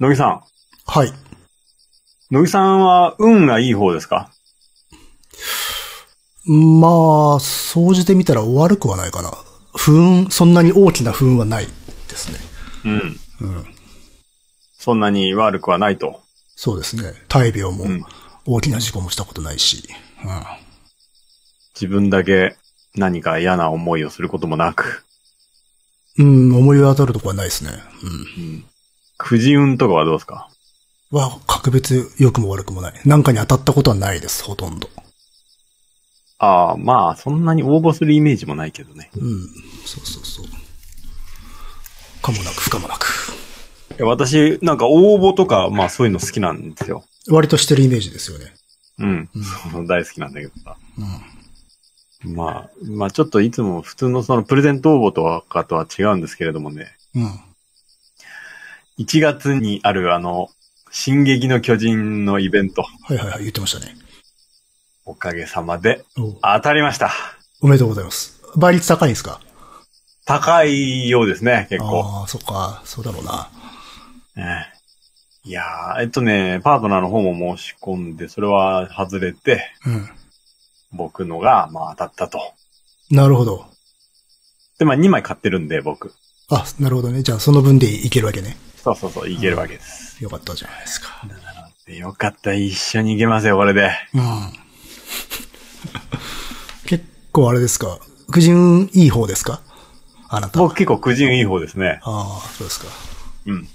野木さん。はい。野木さんは運がいい方ですか？まあ、総じてみたら悪くはないかな。不運、そんなに大きな不運はないですね。うん。うん。そんなに悪くはないと。そうですね。大病もうん大きな事故もしたことないし。自分だけ何か嫌な思いをすることもなく。うん。うん、思い当たるとこはないですね。うん。くじ運とかはどうですか？うん。は、格別良くも悪くもない。なんかに当たったことはないです、ほとんど。ああ、まあ、そんなに応募するイメージもないけどね。うん。そうそうそう。かもなく不可もなく。いや私、なんか応募とか、まあそういうの好きなんですよ。割としてるイメージですよね。うん。そう大好きなんだけどさ。まあ、まあちょっといつも普通のそのプレゼント応募とかとは違うんですけれどもね。うん。うん。1月にあるあの、進撃の巨人のイベント、はいはいはい、言ってましたね。おかげさまでお当たりました。おめでとうございます。倍率高いんですか？高いようですね、結構。ああ、そっか、そうだろうな。ええいやー、えっとね、パートナーの方も申し込んで、それは外れて、うん。僕のが、まあ当たったと。なるほど。で、まあ2枚買ってるんで、僕。あ、なるほどね。じゃあその分でいけるわけね。そうそうそう、いけるわけです。よかったじゃないですか。でよかった、一緒に行けますよ、これで。うん。結構あれですか？苦人いい方ですか？あなた。僕結構くじ運いい方ですね。ああ、そうですか。うん。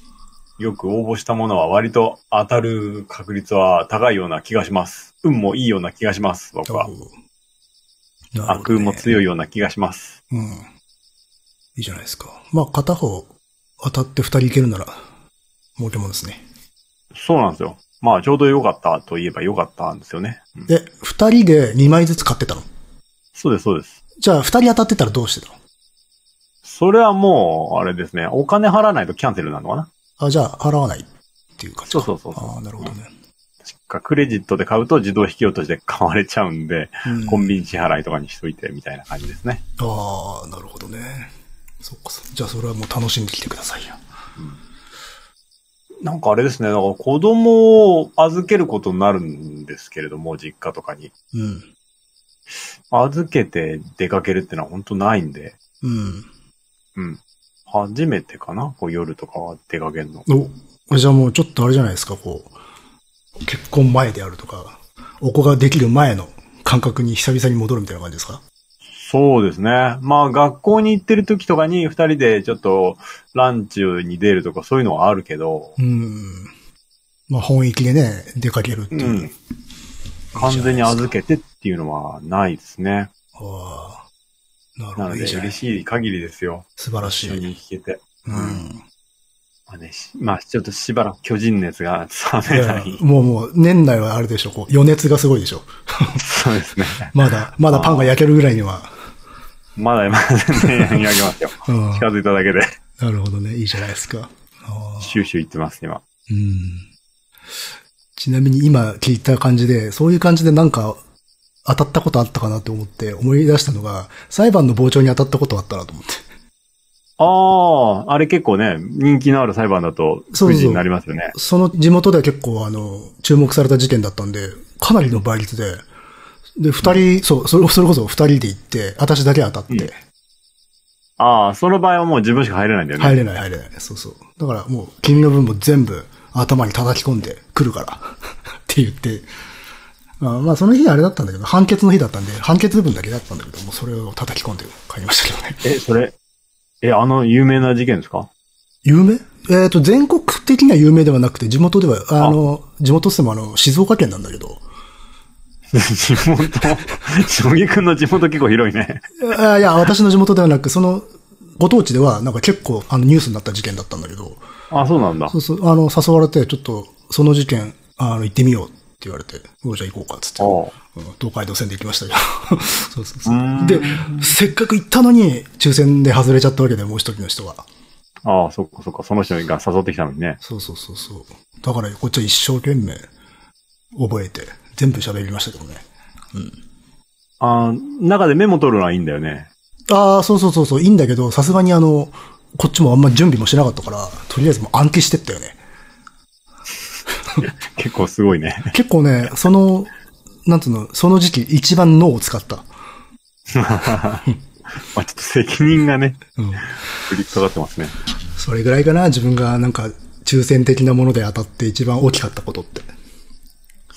よく応募したものは割と当たる確率は高いような気がします。運もいいような気がします、僕は。悪運も強い。いような気がします。うん。いいじゃないですか。まあ、片方当たって二人いけるなら、儲けもんですね。そうなんですよ。まあ、ちょうど良かったと言えば良かったんですよね。うんで、二人で二枚ずつ買ってたの？そうです、そうです。じゃあ、二人当たってたらどうしてたの？それはもう、あれですね、お金払わないとキャンセルなのかな？あ、じゃあ、払わないっていう感じか。そうそうそうそうああ、なるほどね。確かクレジットで買うと自動引き落としで買われちゃうんで、うんコンビニ支払いとかにしといてみたいな感じですね。ああ、なるほどね。そっか、そじゃあそれはもう楽しんできてくださいよ。なんかあれですね、だから子供を預けることになるんですけれども、実家とかに。うん。預けて出かけるってのは本当ないんで、うん。うん。初めてかな？こう夜とかは出かけるの。お、じゃあもうちょっとあれじゃないですか、こう、結婚前であるとか、お子ができる前の感覚に久々に戻るみたいな感じですか？そうですね。まあ学校に行ってる時とかに二人でちょっとランチに出るとかそういうのはあるけど、うん。まあ本域でね、出かけるっていう。うん。完全に預けてっていうのはないですね。ああ。なるほど。なので嬉しい限りですよ。素晴らしい。一緒に弾けて。うん。まあね、しまあちょっとしばらく巨人熱が 冷めない。もうもう、年内はあれでしょ、こう、余熱がすごいでしょ。そうですね。まだ、まだパンが焼けるぐらいには。まだまだ全然焼けますよ。うん。近づいただけで。なるほどね。いいじゃないですか。シューシュー言ってます、今。うん。ちなみに今聞いた感じで、そういう感じでなんか当たったことあったかなって思って思い出したのが、裁判の傍聴に当たったことあったなと思って。ああ、あれ結構ね、人気のある裁判だと、そうそになりますよね。その地元では結構あの、注目された事件だったんで、かなりの倍率で、で、二人、そう、それ、それこそ二人で行って、私だけ当たって、うんああ、その場合はもう自分しか入れないんだよね。入れない入れない。そうそう。だからもう、君の分も全部頭に叩き込んで来るから。って言って。まあ、まあ、その日あれだったんだけど、判決の日だったんで、判決部分だけだったんだけど、もうそれを叩き込んで帰りましたけどね。え、それ、え、あの有名な事件ですか？有名？えっ、と、全国的には有名ではなくて、地元では、あの、地元ってもあの、静岡県なんだけど、地元、将棋くんの地元結構広いね。あいや、私の地元ではなく、その、ご当地では、なんか結構、あの、ニュースになった事件だったんだけど、あ、そうなんだそ。うそう、あの、誘われて、ちょっと、その事件、あの、行ってみようって言われて、おじゃあ行こうか、つって。うん東海道線で行きましたけど。そうそうそうで、せっかく行ったのに、抽選で外れちゃったわけで、もう一人の人が。ああ、そっかそっか、その人が誘ってきたのにね。そうそうそうそう。だから、こっちは一生懸命、覚えて、全部喋りましたけどね。ああ、中でメモ取るのはいいんだよね。ああ、そうそうそうそう、いいんだけど、さすがにあの、こっちもあんま準備もしなかったから、とりあえずもう暗記してったよね。結構すごいね。結構ね、その、なんつうの、その時期一番脳を使った。まあちょっと責任がね、うん。振りかかってますね。それぐらいかな、自分がなんか、抽選的なもので当たって一番大きかったことって。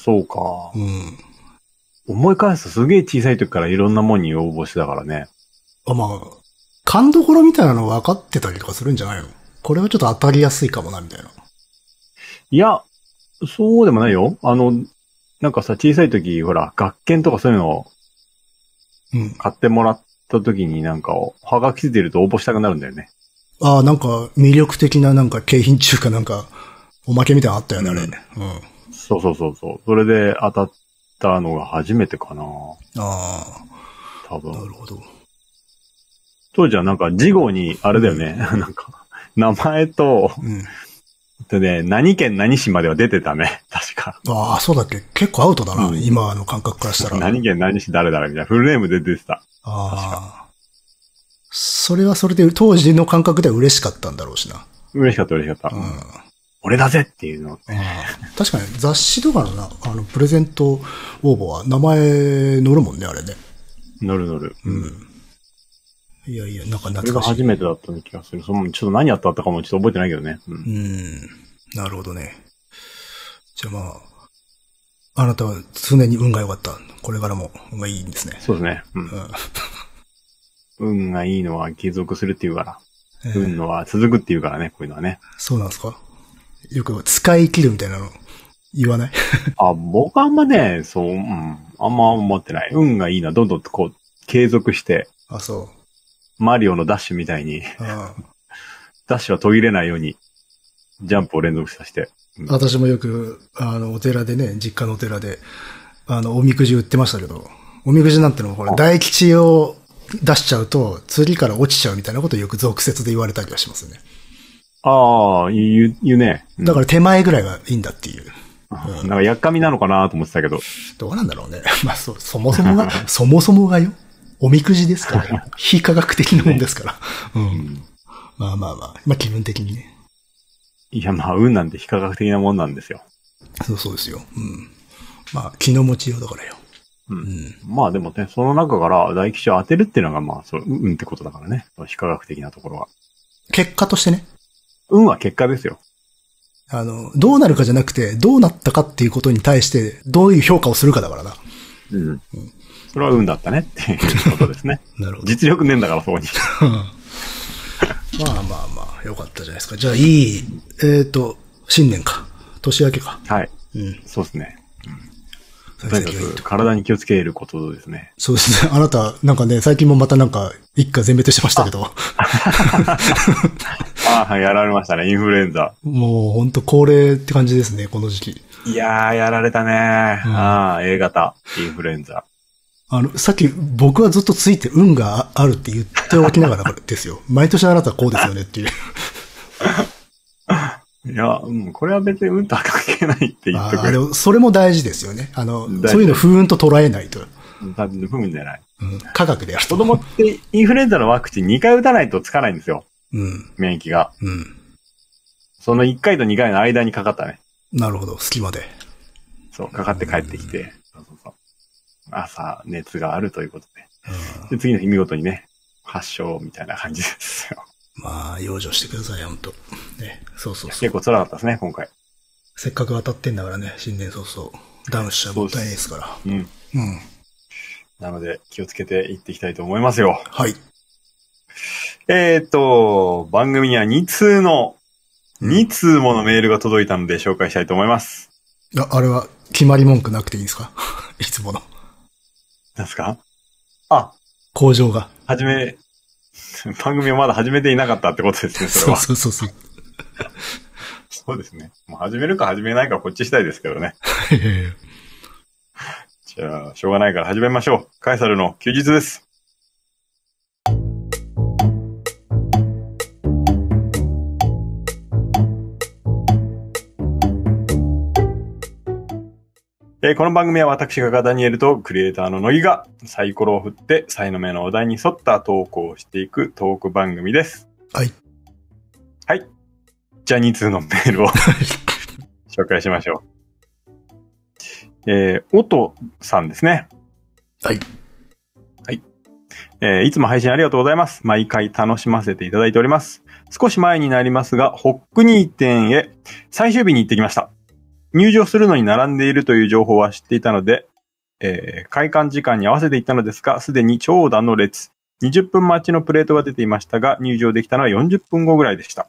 そうか。うん。思い返すとすげえ小さい時からいろんなもんに応募してたからね。あ、まあ、勘どころみたいなの分かってたりとかするんじゃないの？これはちょっと当たりやすいかもな、みたいな。いや、そうでもないよ。あの、なんかさ、小さい時、ほら、学研とかそういうのをうん。買ってもらった時になんか、はがきついてると応募したくなるんだよね。ああ、なんか、魅力的ななんか景品中かなんか、おまけみたいなのあったよね、あれ。ううんん。そうそうそうそう。それで当たったのが初めてかな。あ多あ、な分。るほど。当時はなんか、事後に、あれだよね。なんか、名前と、うん。でね、何県何市までは出てたね。確か。ああ、そうだっけ結構アウトだな、うん今の感覚からしたら。あ何県何市誰々みたいな。フルネームで出てた。あ。それはそれで当時の感覚では嬉しかったんだろうしな。嬉しかった嬉しかった。うん。あ俺だぜっていうの。あ確かに雑誌とかのな、あの、プレゼント応募は名前載るもんね、あれね。乗る乗る。うん。いやいや、なんか懐かしい。が初めてだった気がする。その、ちょっと何やったったかもちょっと覚えてないけどね。うんうん。なるほどね。じゃあまあ、あなたは常に運が良かった。これからも運がいいんですね。そうですね。うんう。ん。運がいいのは継続するっていうから。えー運のは続くっていうからね、こういうのはね。そうなんですか？よく使い切るみたいなの言わない？あ、僕はあんまね、そう、うん。あんま思ってない。運がいいのはどんどんとこう、継続して、あ、そう。マリオのダッシュみたいに、あ ダッシュは途切れないように、ジャンプを連続させて。うん私もよく、あの、お寺でね、実家のお寺で、あの、おみくじ売ってましたけど、おみくじなんてのは、ほら、あ大吉を出しちゃうと、次から落ちちゃうみたいなことをよく俗説で言われたりはしますよね。ああ、言う、言うね。うんだから手前ぐらいがいいんだっていう。なんか、やっかみなのかなと思ってたけど。どうなんだろうね。まあ、そ、そもそもが、そもそもがよ。おみくじですからよ。非科学的なもんですから。うん。まあまあまあ。まあ気分的にね。いや、まあ、運なんて非科学的なもんなんですよ。そうそうですよ。うん。まあ、気の持ちようだからよ。うんうん。まあでもね、その中から大吉を当てるっていうのが、まあ、そう、運ってことだからね。非科学的なところは。結果としてね。運は結果ですよ。あの、どうなるかじゃなくて、どうなったかっていうことに対して、どういう評価をするかだからな。うん。それは運だったねっていうことですね。なるほど。実力ねえんだから、そこに。まあまあまあ、よかったじゃないですか。じゃあ、いい、えっ、と、新年か。年明けか。はい。うん。そうですね。幸とにかく。体に気をつけることですね。そうですね。あなた、なんかね、最近もまたなんか、一家全滅してましたけど、ああ、やられましたね。インフルエンザ。もう本当恒例って感じですね、この時期。いやー、やられたね。うんああ、A 型、インフルエンザ。あの、さっき僕はずっとついて運があるって言っておきながらですよ。毎年あなたはこうですよねっていう。いや、うん、これは別に運とは関係ないって言っとくよ。あーでも、それも大事ですよね。あの、そういうの不運と捉えないと。多分、不運じゃない。うん、科学でやると。子供ってインフルエンザのワクチン2回打たないとつかないんですよ。うん、免疫が。うん。その1回と2回の間にかかったね。なるほど、隙間で。そう、かかって帰ってきて。そうそうそう朝、熱があるということうんで。で、次の日見事にね、発症みたいな感じですよ。まあ、養生してください、本当ね。そうそうそう。結構辛かったですね、今回。せっかく当たってんだからね、新年早々。ダウンしちゃもったいないですから。うん。うん。なので、気をつけていっていきたいと思いますよ。はい。えっ、と、番組には2通の、2通ものメールが届いたので紹介したいと思います。あ、あれは、決まり文句なくていいんですか？いつもの。なんですか？あ、工場が。はじめ、番組をまだ始めていなかったってことですね、それそうは。そうそうそう。そうですね。もう始めるか始めないかこっちしたいですけどね。じゃあ、しょうがないから始めましょう。カエサルの休日です。えーこの番組は私がダニエルとクリエイターの乃木がサイコロを振って才の目のお題に沿った投稿をしていくトーク番組です。はい。はい。じゃあ2通のメールを紹 紹介しましょう。えー、おとさんですね。はい。はい。えー、いつも配信ありがとうございます。毎回楽しませていただいております。少し前になりますが、ホックニー店へ最終日に行ってきました。入場するのに並んでいるという情報は知っていたので、えー、開館時間に合わせて行ったのですが、すでに長蛇の列。20分待ちのプレートが出ていましたが、入場できたのは40分後ぐらいでした。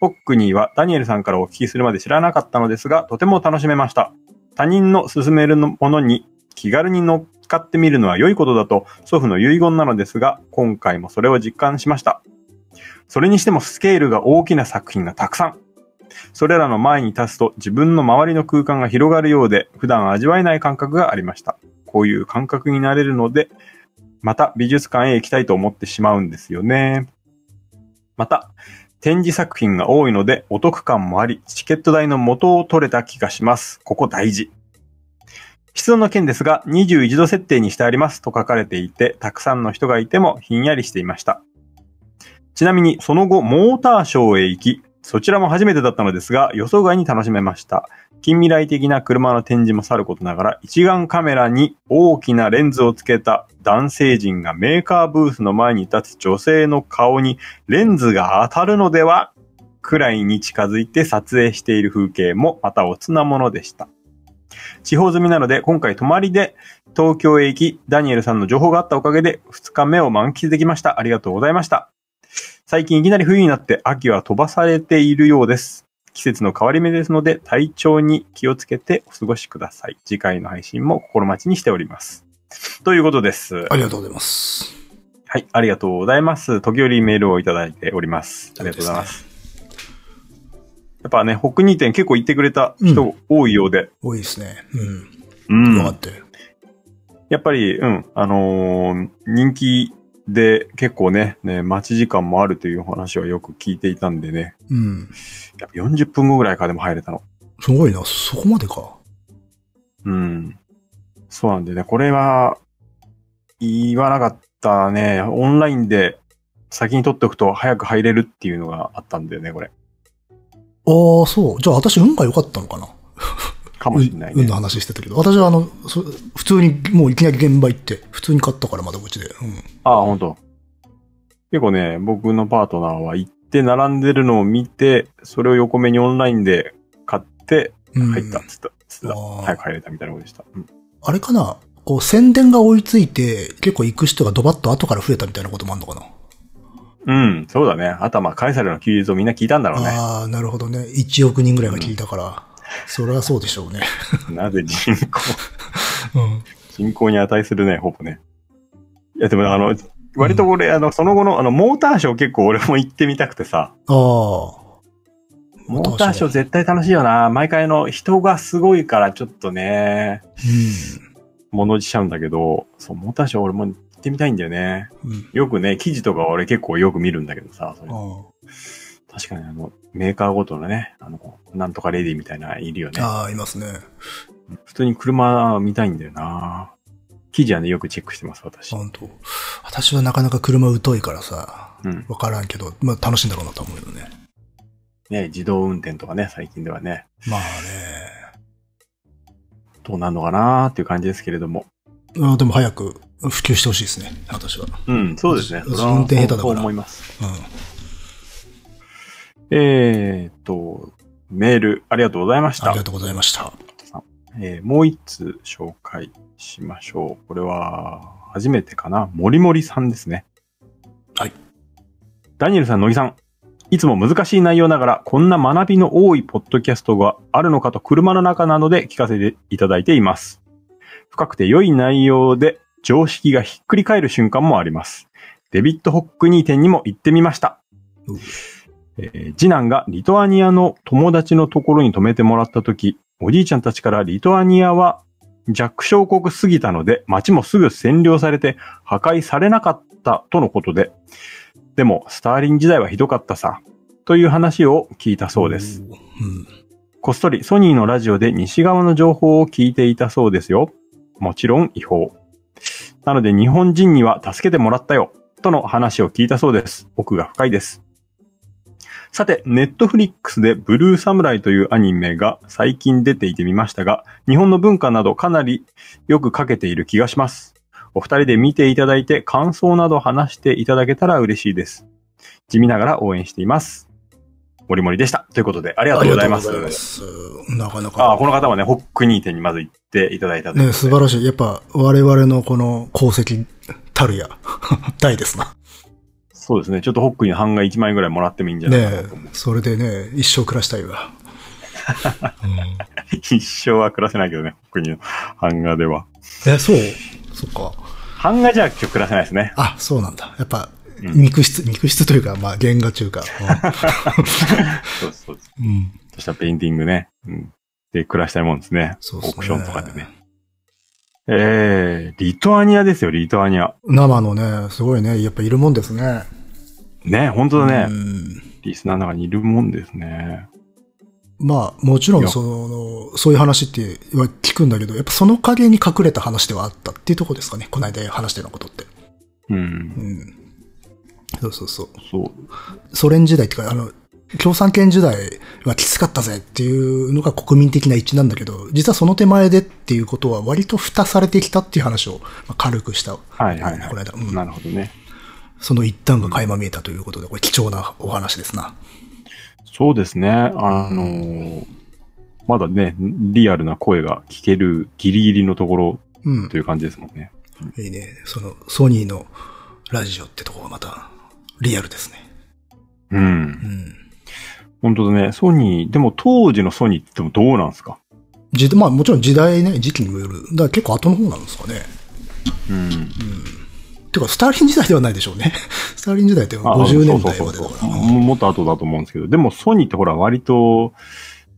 ホックニーはダニエルさんからお聞きするまで知らなかったのですが、とても楽しめました。他人の勧めるものに気軽に乗っかってみるのは良いことだと祖父の遺言なのですが、今回もそれを実感しました。それにしてもスケールが大きな作品がたくさん。それらの前に立つと自分の周りの空間が広がるようで、普段味わえない感覚がありました。こういう感覚になれるので、また美術館へ行きたいと思ってしまうんですよね。また、展示作品が多いのでお得感もあり、チケット代の元を取れた気がします。ここ大事。室温の件ですが、21度設定にしてありますと書かれていて、たくさんの人がいてもひんやりしていました。ちなみに、その後、モーターショーへ行き、そちらも初めてだったのですが、予想外に楽しめました。近未来的な車の展示もさることながら、一眼カメラに大きなレンズをつけた男性陣がメーカーブースの前に立つ女性の顔にレンズが当たるのではくらいに近づいて撮影している風景もまたおつなものでした。地方済みなので、今回泊まりで東京へ行き、ダニエルさんの情報があったおかげで2日目を満喫できました。ありがとうございました。最近いきなり冬になって秋は飛ばされているようです。季節の変わり目ですので体調に気をつけてお過ごしください。次回の配信も心待ちにしております。ということです。ありがとうございます。はい、ありがとうございます。時折メールをいただいております。ありがとうございます。やっぱね、北二店結構行ってくれた人多いようで。多いですね。ううん。ん。よかったよ。やっぱり、うん、あのー人気で結構ね、ね、待ち時間もあるという話はよく聞いていたんでね。うん。やっぱ40分後ぐらいからでも入れたの。すごいな。そこまでか。うん。そうなんでね、これは、言わなかったね、オンラインで先に取っておくと早く入れるっていうのがあったんだよね、これ。ああ、そう。じゃあ私運が良かったのかな。かもしれないね運の。話してたけど。私はあの、普通にもういきなり現場行って、普通に買ったから窓口で。うん。ああ、本当。結構ね、僕のパートナーは行って並んでるのを見て、それを横目にオンラインで買って入ったっつった。つった早く入れたみたいなことでした。うんあれかなこう宣伝が追いついて、結構行く人がドバッと後から増えたみたいなこともあるのかなうん、そうだね。あとはまあ、カエサルの休日をみんな聞いたんだろうね。ああ、なるほどね。1億人ぐらいが聞いたから。それはそうでしょうね。なぜ人口、うん。人口に値するね、ほぼね。いや、でもあの、割と俺、あの、その後の、あの、モーターショー結構俺も行ってみたくてさ、ああ。モーターショー絶対楽しいよな。毎回あの、人がすごいからちょっとね、物しちゃうんだけど、そう、モーターショー俺も行ってみたいんだよね。うん。うん。よくね、記事とか俺結構よく見るんだけどさ、それあ確かにあの、メーカーごとのね、あの、なんとかレディみたいな、いるよね。あああ、いますね。普通に車見たいんだよな。記事はね、よくチェックしてます、私。本当私はなかなか車疎いからさ、うん。わからんけど、まあ楽しいんだろうなと思うよね。ね、自動運転とかね、最近ではね、まあね。どうなるのかなっていう感じですけれども。ああでも早く普及してほしいですね、私は。うん、そうですね。運転下手だからそう思います。うん。えーっと、メールありがとうございましたあり。がとうございました。えーもう一通紹介しましょう。これは、初めてかな？森森さんですね。はい。ダニエルさん、乃木さん。いつも難しい内容ながら、こんな学びの多いポッドキャストがあるのかと車の中などで聞かせていただいています。深くて良い内容で常識がひっくり返る瞬間もあります。デビッド・ホックニー店にも行ってみました。うんえー次男がリトアニアの友達のところに泊めてもらったとき、おじいちゃんたちからリトアニアは弱小国すぎたので街もすぐ占領されて破壊されなかったとのことで、でもスターリン時代はひどかったさ、という話を聞いたそうです。うん。こっそりソニーのラジオで西側の情報を聞いていたそうですよ。もちろん違法。なので日本人には助けてもらったよ。との話を聞いたそうです。奥が深いです。さて、ネットフリックスでブルーサムライというアニメが最近出ていてみましたが、日本の文化などかなりよく書けている気がします。お二人で見ていただいて感想など話していただけたら嬉しいです。地味ながら応援しています。もりもりでした。ということで、ありがとうございます。ますなかなああ、か。この方はね、ホックニー店にまず行っていただいたね、素晴らしい。やっぱ、我々のこの功績たるや、大ですな。そうですね。ちょっとホックに版画1枚ぐらいもらってもいいんじゃないかねなと思う。それでね、一生暮らしたいわ。一生は暮らせないけどね、ホックニの版画では。え、そう？そっか。版画じゃ暮らせないですね。あ、そうなんだ。やっぱ、うん肉質、肉質というか、まあ、原画中か。そうそう。うん。うんそしたペインティングね。うん。で、暮らしたいもんですね。そうですねオークションとかでね。えー、リトアニアですよ、リトアニア。生のね、すごいね、やっぱいるもんですね。ね、本当だね。うんリスナーの中にいるもんですね。まあ、もちろん、その、そういう話っては聞くんだけど、やっぱその影に隠れた話ではあったっていうところですかね。この間話したようなことって。う。うんん。そうそうそう。そう。ソ連時代っていうか、あの、共産圏時代はきつかったぜっていうのが国民的な一致なんだけど、実はその手前でっていうことは割と蓋されてきたっていう話をまあ軽くした。はいはいはい。この間、うんなるほどね。その一端が垣間見えたということで、これ貴重なお話ですな。そうですね。あのーまだね、リアルな声が聞けるギリギリのところうんと。いう感じですもんね。いいね。その、ソニーのラジオってとこがまた、リアルですね。うんう。ん。本当だね。ソニー、でも当時のソニーってどうなんですか？時まあもちろん時代ね、時期にもよる。だから結構後の方なんですかね。うん。てか、スターリン時代ではないでしょうね。スターリン時代ってあ50年代までだから。ももっと後だと思うんですけど、でもソニーってほら割と、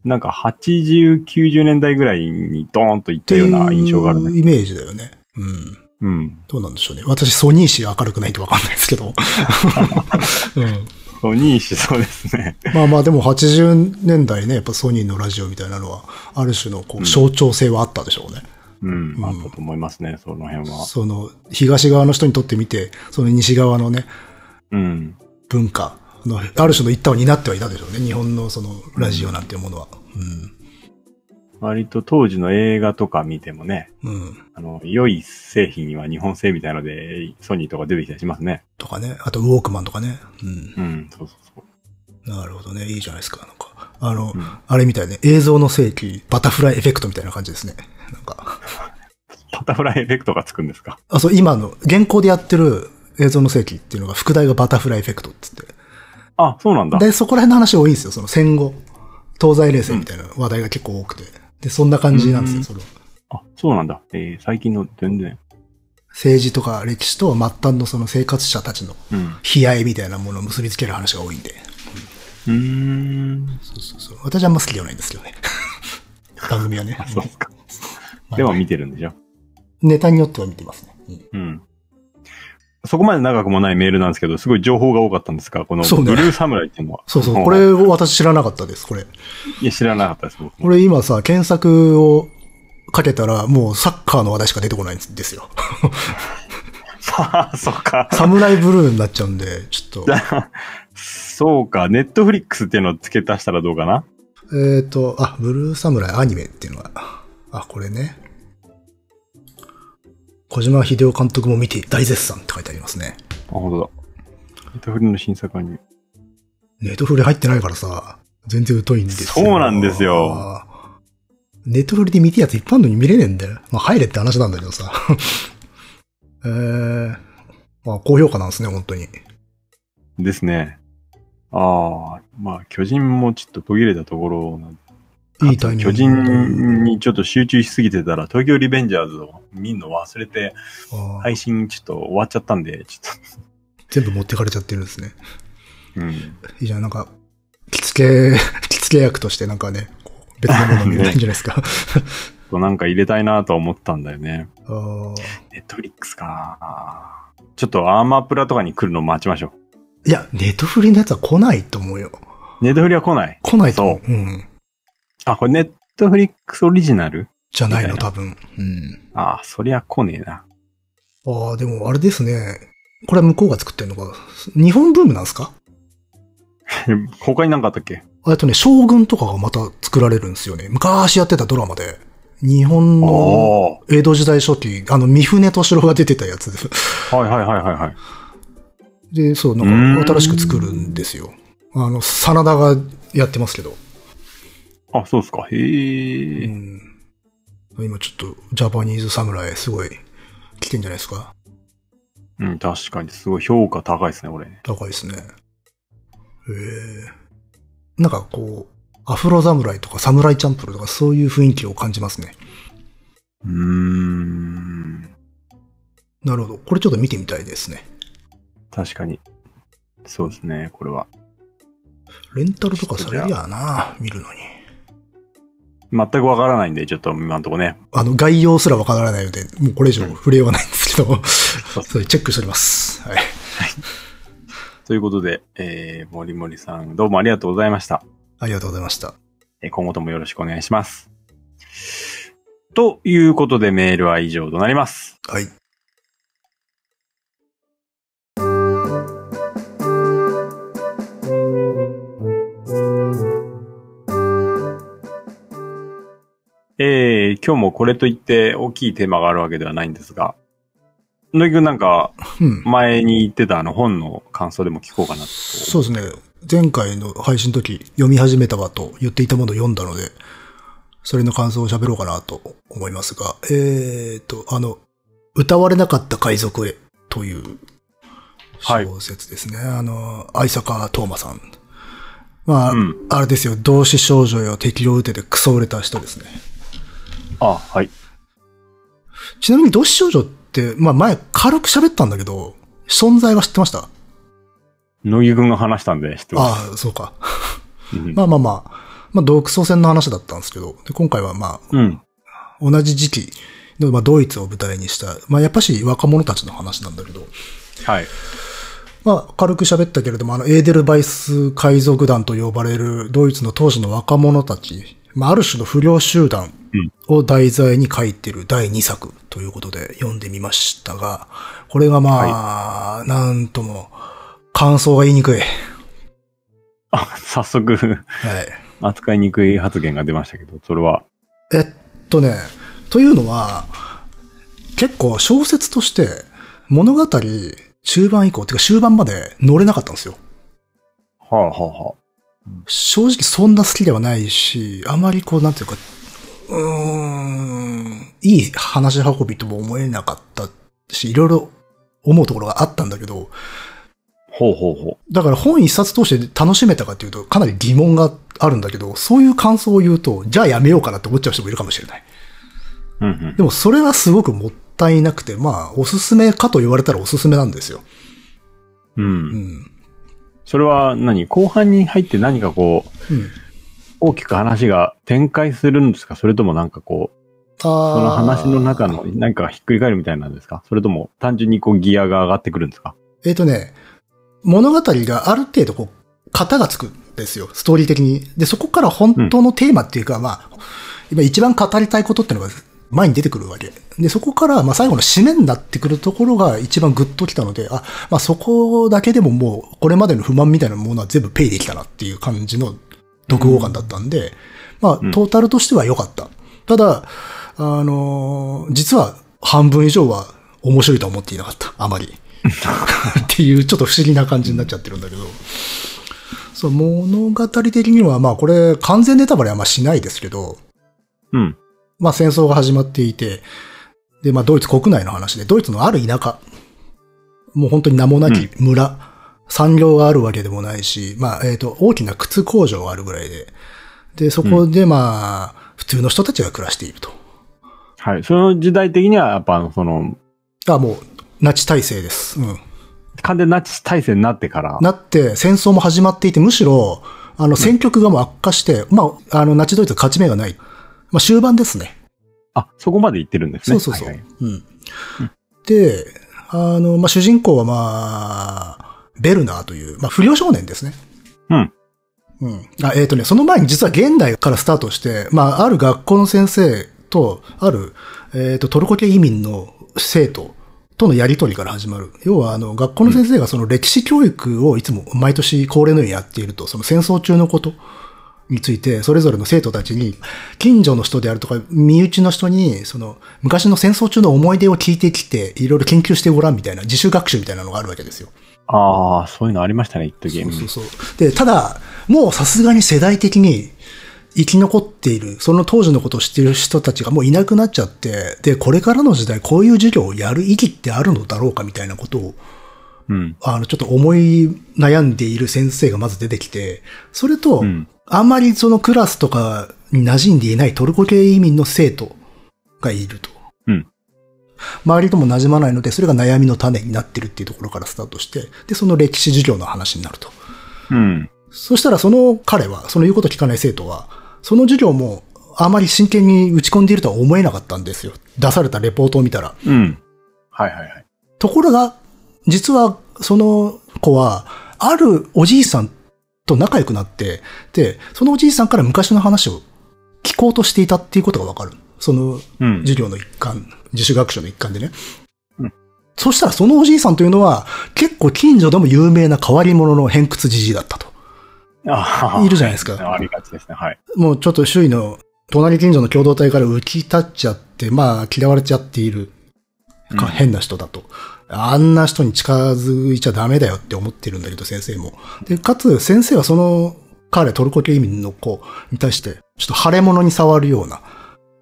なんか80、90年代ぐらいにドーンといったような印象があるね。イメージだよね。うん。うん。どうなんでしょうね。私、ソニー氏明るくないとわかんないですけど。うん。ソニーしそうですね。まあまあでも80年代ね、やっぱソニーのラジオみたいなのは、ある種のこう象徴性はあったでしょうね。うん。あったと思いますね、その辺は。その、東側の人にとってみて、その西側のね、うん。文化の、ある種の一端を担ってはいたでしょうね。日本のその、ラジオなんていうものは。割と当時の映画とか見てもね、うん。うん。あの、良い製品には日本製みたいので、ソニーとか出てきたりしますね。とかね。あと、ウォークマンとかね。うん。うん、そうそうそう。なるほどね。いいじゃないですか。なんか、あの、うんあれみたいね。映像の世紀、バタフライエフェクトみたいな感じですね。なんか。バタフライエフェクトがつくんですか？あ、そう、今の、現行でやってる映像の世紀っていうのが、副題がバタフライエフェクトっつって。あ、そうなんだ。で、そこら辺の話多いんですよ。その戦後、東西冷戦みたいな話題が結構多くて。で、そんな感じなんですよ。うんそのあ、そうなんだ。えー、最近の全然。政治とか歴史と末端のその生活者たちのうん。悲哀みたいなものを結びつける話が多いんで。うーん。そうそうそう。私はあんま好きではないんですけどね。番組はね。そうですか。まあでも見てるんでしょ？ネタによっては見てますね。うんうん。そこまで長くもないメールなんですけど、すごい情報が多かったんですが、このそうねブルーサムライっていうのは。そうそう。んこれを私知らなかったです、これ。いや、知らなかったです。これ今さ、検索をかけたら、もうサッカーの話題しか出てこないんですよ。あそっか。サムライブルーになっちゃうんで、ちょっと。そうか。ネットフリックスっていうのを付け足したらどうかな？えっと、あ、ブルーサムライアニメっていうのが、あ、これね。小島秀夫監督も見て大絶賛って書いてありますね。あ、本当だ。ネットフリの新作アニメ。ネットフリ入ってないからさ、全然疎いんですよ。そうなんですよ。ネットフリで見てやつ一般のに見れねえんだよ。まあ入れって話なんだけどさ。えー、まあ高評価なんですね、本当に。ですね。ああ、まあ、巨人もちょっと途切れたところなんいいタイミング。巨人にちょっと集中しすぎてたら、東京リベンジャーズを見るの忘れて、配信ちょっと終わっちゃったんで、ちょっ全部持ってかれちゃってるんですね。と、うん。いいじゃん、なんか、着付け、着付け役としてなんかね、別のもの見れないんじゃないですか。なんか入れたいなとは思ったんだよね。ネットフリックスか。ちょっとアーマープラとかに来るの待ちましょいや、ネットフリのやつは来ないと思うよ。う。ネットフリは来ない。来ないと思う。うん。あ、これネットフリックスオリジナルじゃないの、多分。うん。ああ、そりゃ来ねえな。ああ、でもあれですね。これは向こうが作ってんのか。日本ブームなんですか？他に何かあったっけ？あとね、将軍とかがまた作られるんですよね。昔やってたドラマで。日本のお江戸時代初期、あの、三船敏郎が出てたやつで。はいはいはいはいはい。で、そう、なんか新しく作るんですよ。あの、真田がやってますけど。あ、そうですか。へうえ。ん。今ちょっと、ジャパニーズ侍すごい来てんじゃないですか？うん、確かにすごい評価高いですね、これ。高いですね。へえ。なんかこう、アフロ侍とかサムライチャンプルとかそういう雰囲気を感じますね。うーん。なるほど。これちょっと見てみたいですね。確かに。そうですね、これは。レンタルとかされりゃあな、見るのに。全くわからないんで、ちょっと今んとこね。あの、概要すらわからないので、もうこれ以上触れようがないんですけど、そう それチェックしております。はい。ということで、えー、森森さん、どうもありがとうございました。ありがとうございました。えー今後ともよろしくお願いします。ということで、メールは以上となります。はい。えー、今日もこれといって大きいテーマがあるわけではないんですが、野木くんなんか、うん。前に言ってたあの本の感想でも聞こうかなと。そうですね。前回の配信の時、読み始めたわと言っていたものを読んだので、それの感想を喋ろうかなと思いますが、えーと、あの、歌われなかった海賊へというはい小説ですね。あの、愛坂東馬さん。まあ、うんあれですよ、同志少女よ敵を撃ててクソ売れた人ですね。あ、はい。ちなみに同志少女って、まあ前軽く喋ったんだけど、存在は知ってました？野木くんが話したんで知ってます。ああ、そうか。うんまあまあまあ、まあ独ソ戦の話だったんですけど、で今回はまうん。あ、同じ時期の、まあドイツを舞台にした、まあやっぱし若者たちの話なんだけど、はい。まあ軽く喋ったけれども、あのエーデルバイス海賊団と呼ばれるドイツの当時の若者たち、まあある種の不良集団を題材に書いてる第2作ということで読んでみましたが、これがまあ、なんとも感想が言いにくい。あ、早速、はい。扱いにくい発言が出ましたけど、それは？えっとね、というのは、結構小説として物語中盤以降、てか終盤まで乗れなかったんですよ。はあはあは正直そんな好きではないし、あまりこう、なんていうか、うーん、いい話し運びとも思えなかったし、いろいろ思うところがあったんだけど、ほうほうほだから本一冊通して楽しめたかっていうと、かなり疑問があるんだけど、そういう感想を言うと、じゃあやめようかなって思っちゃう人もいるかもしれない。う。うんうん。でもそれはすごくもったいなくて、まあ、おすすめかと言われたらおすすめなんですよ。う。うんん。それは何？後半に入って何かこう、うん。大きく話が展開するんですか？それともなんかこう、そその話の中の何かがひっくり返るみたいなんですか？それとも単純にこうギアが上がってくるんですか？えっ、とね、物語がある程度こう、型がつくんですよ、ストーリー的に。で、そこから本当のテーマっていうか、まあ、今一番語りたいことっていうのが前に出てくるわけ。で、そこから、まあ最後の締めになってくるところが一番グッときたので、あ、まあそこだけでももう、これまでの不満みたいなものは全部ペイできたなっていう感じの読後感だったんで、まあ、うんトータルとしては良かった。ただ、あのー実は半分以上は面白いとは思っていなかった。あまり。っていうちょっと不思議な感じになっちゃってるんだけど。そう、物語的にはまあこれ完全ネタバレはまあしないですけど、うん。まあ戦争が始まっていて、でまあドイツ国内の話で、ドイツのある田舎、もう本当に名もなき村、産業があるわけでもないし、まあえっ、と、大きな靴工場があるぐらいで、で、そこでまあ、普通の人たちが暮らしていると。はい。その時代的にはやっぱその、あ、もう、ナチ体制です。うん。完全ナチ体制になってから、なって、戦争も始まっていて、むしろ、あの、戦局がもう悪化して、まあ、あの、ナチドイツ勝ち目がない。まあ、終盤ですね。あ、そこまで行ってるんですね。そうそうそう。はいはいうん。で、あの、まあ、主人公はまあ、ベルナーという、まあ、不良少年ですね。うん。うん。あ、えっ、とね、その前に実は現代からスタートして、まあ、ある学校の先生と、ある、えっ、と、トルコ系移民の生徒とのやりとりから始まる。要は、あの、学校の先生がその歴史教育をいつも毎年恒例のようにやっていると、その戦争中のことについて、それぞれの生徒たちに、近所の人であるとか、身内の人に、その、昔の戦争中の思い出を聞いてきて、いろいろ研究してごらんみたいな、自主学習みたいなのがあるわけですよ。ああ、そういうのありましたね、一時そうそうそう。で、ただ、もうさすがに世代的に生き残っている、その当時のことを知っている人たちがもういなくなっちゃって、で、これからの時代こういう授業をやる意義ってあるのだろうかみたいなことを、うん。あの、ちょっと思い悩んでいる先生がまず出てきて、それと、うんあんまりそのクラスとかに馴染んでいないトルコ系移民の生徒がいると。うん周りとも馴染まないので、それが悩みの種になってるっていうところからスタートして、で、その歴史授業の話になると。うん。そしたらその彼は、その言うこと聞かない生徒は、その授業もあまり真剣に打ち込んでいるとは思えなかったんですよ。出されたレポートを見たら。うん。はいはいはい。ところが、実はその子は、あるおじいさんと仲良くなって、で、そのおじいさんから昔の話を聞こうとしていたっていうことがわかる。そのうん。授業の一環、自主学習の一環でね。うんそしたらそのおじいさんというのは、結構近所でも有名な変わり者の偏屈じじいだったと。いるじゃないですかありがちですね。はい。もうちょっと周囲の隣近所の共同体から浮き立っちゃって、まあ嫌われちゃっている変な人だと。あんな人に近づいちゃダメだよって思ってるんだけど、先生も。で、かつ先生はその彼、トルコ系移民の子に対して、ちょっと腫れ物に触るような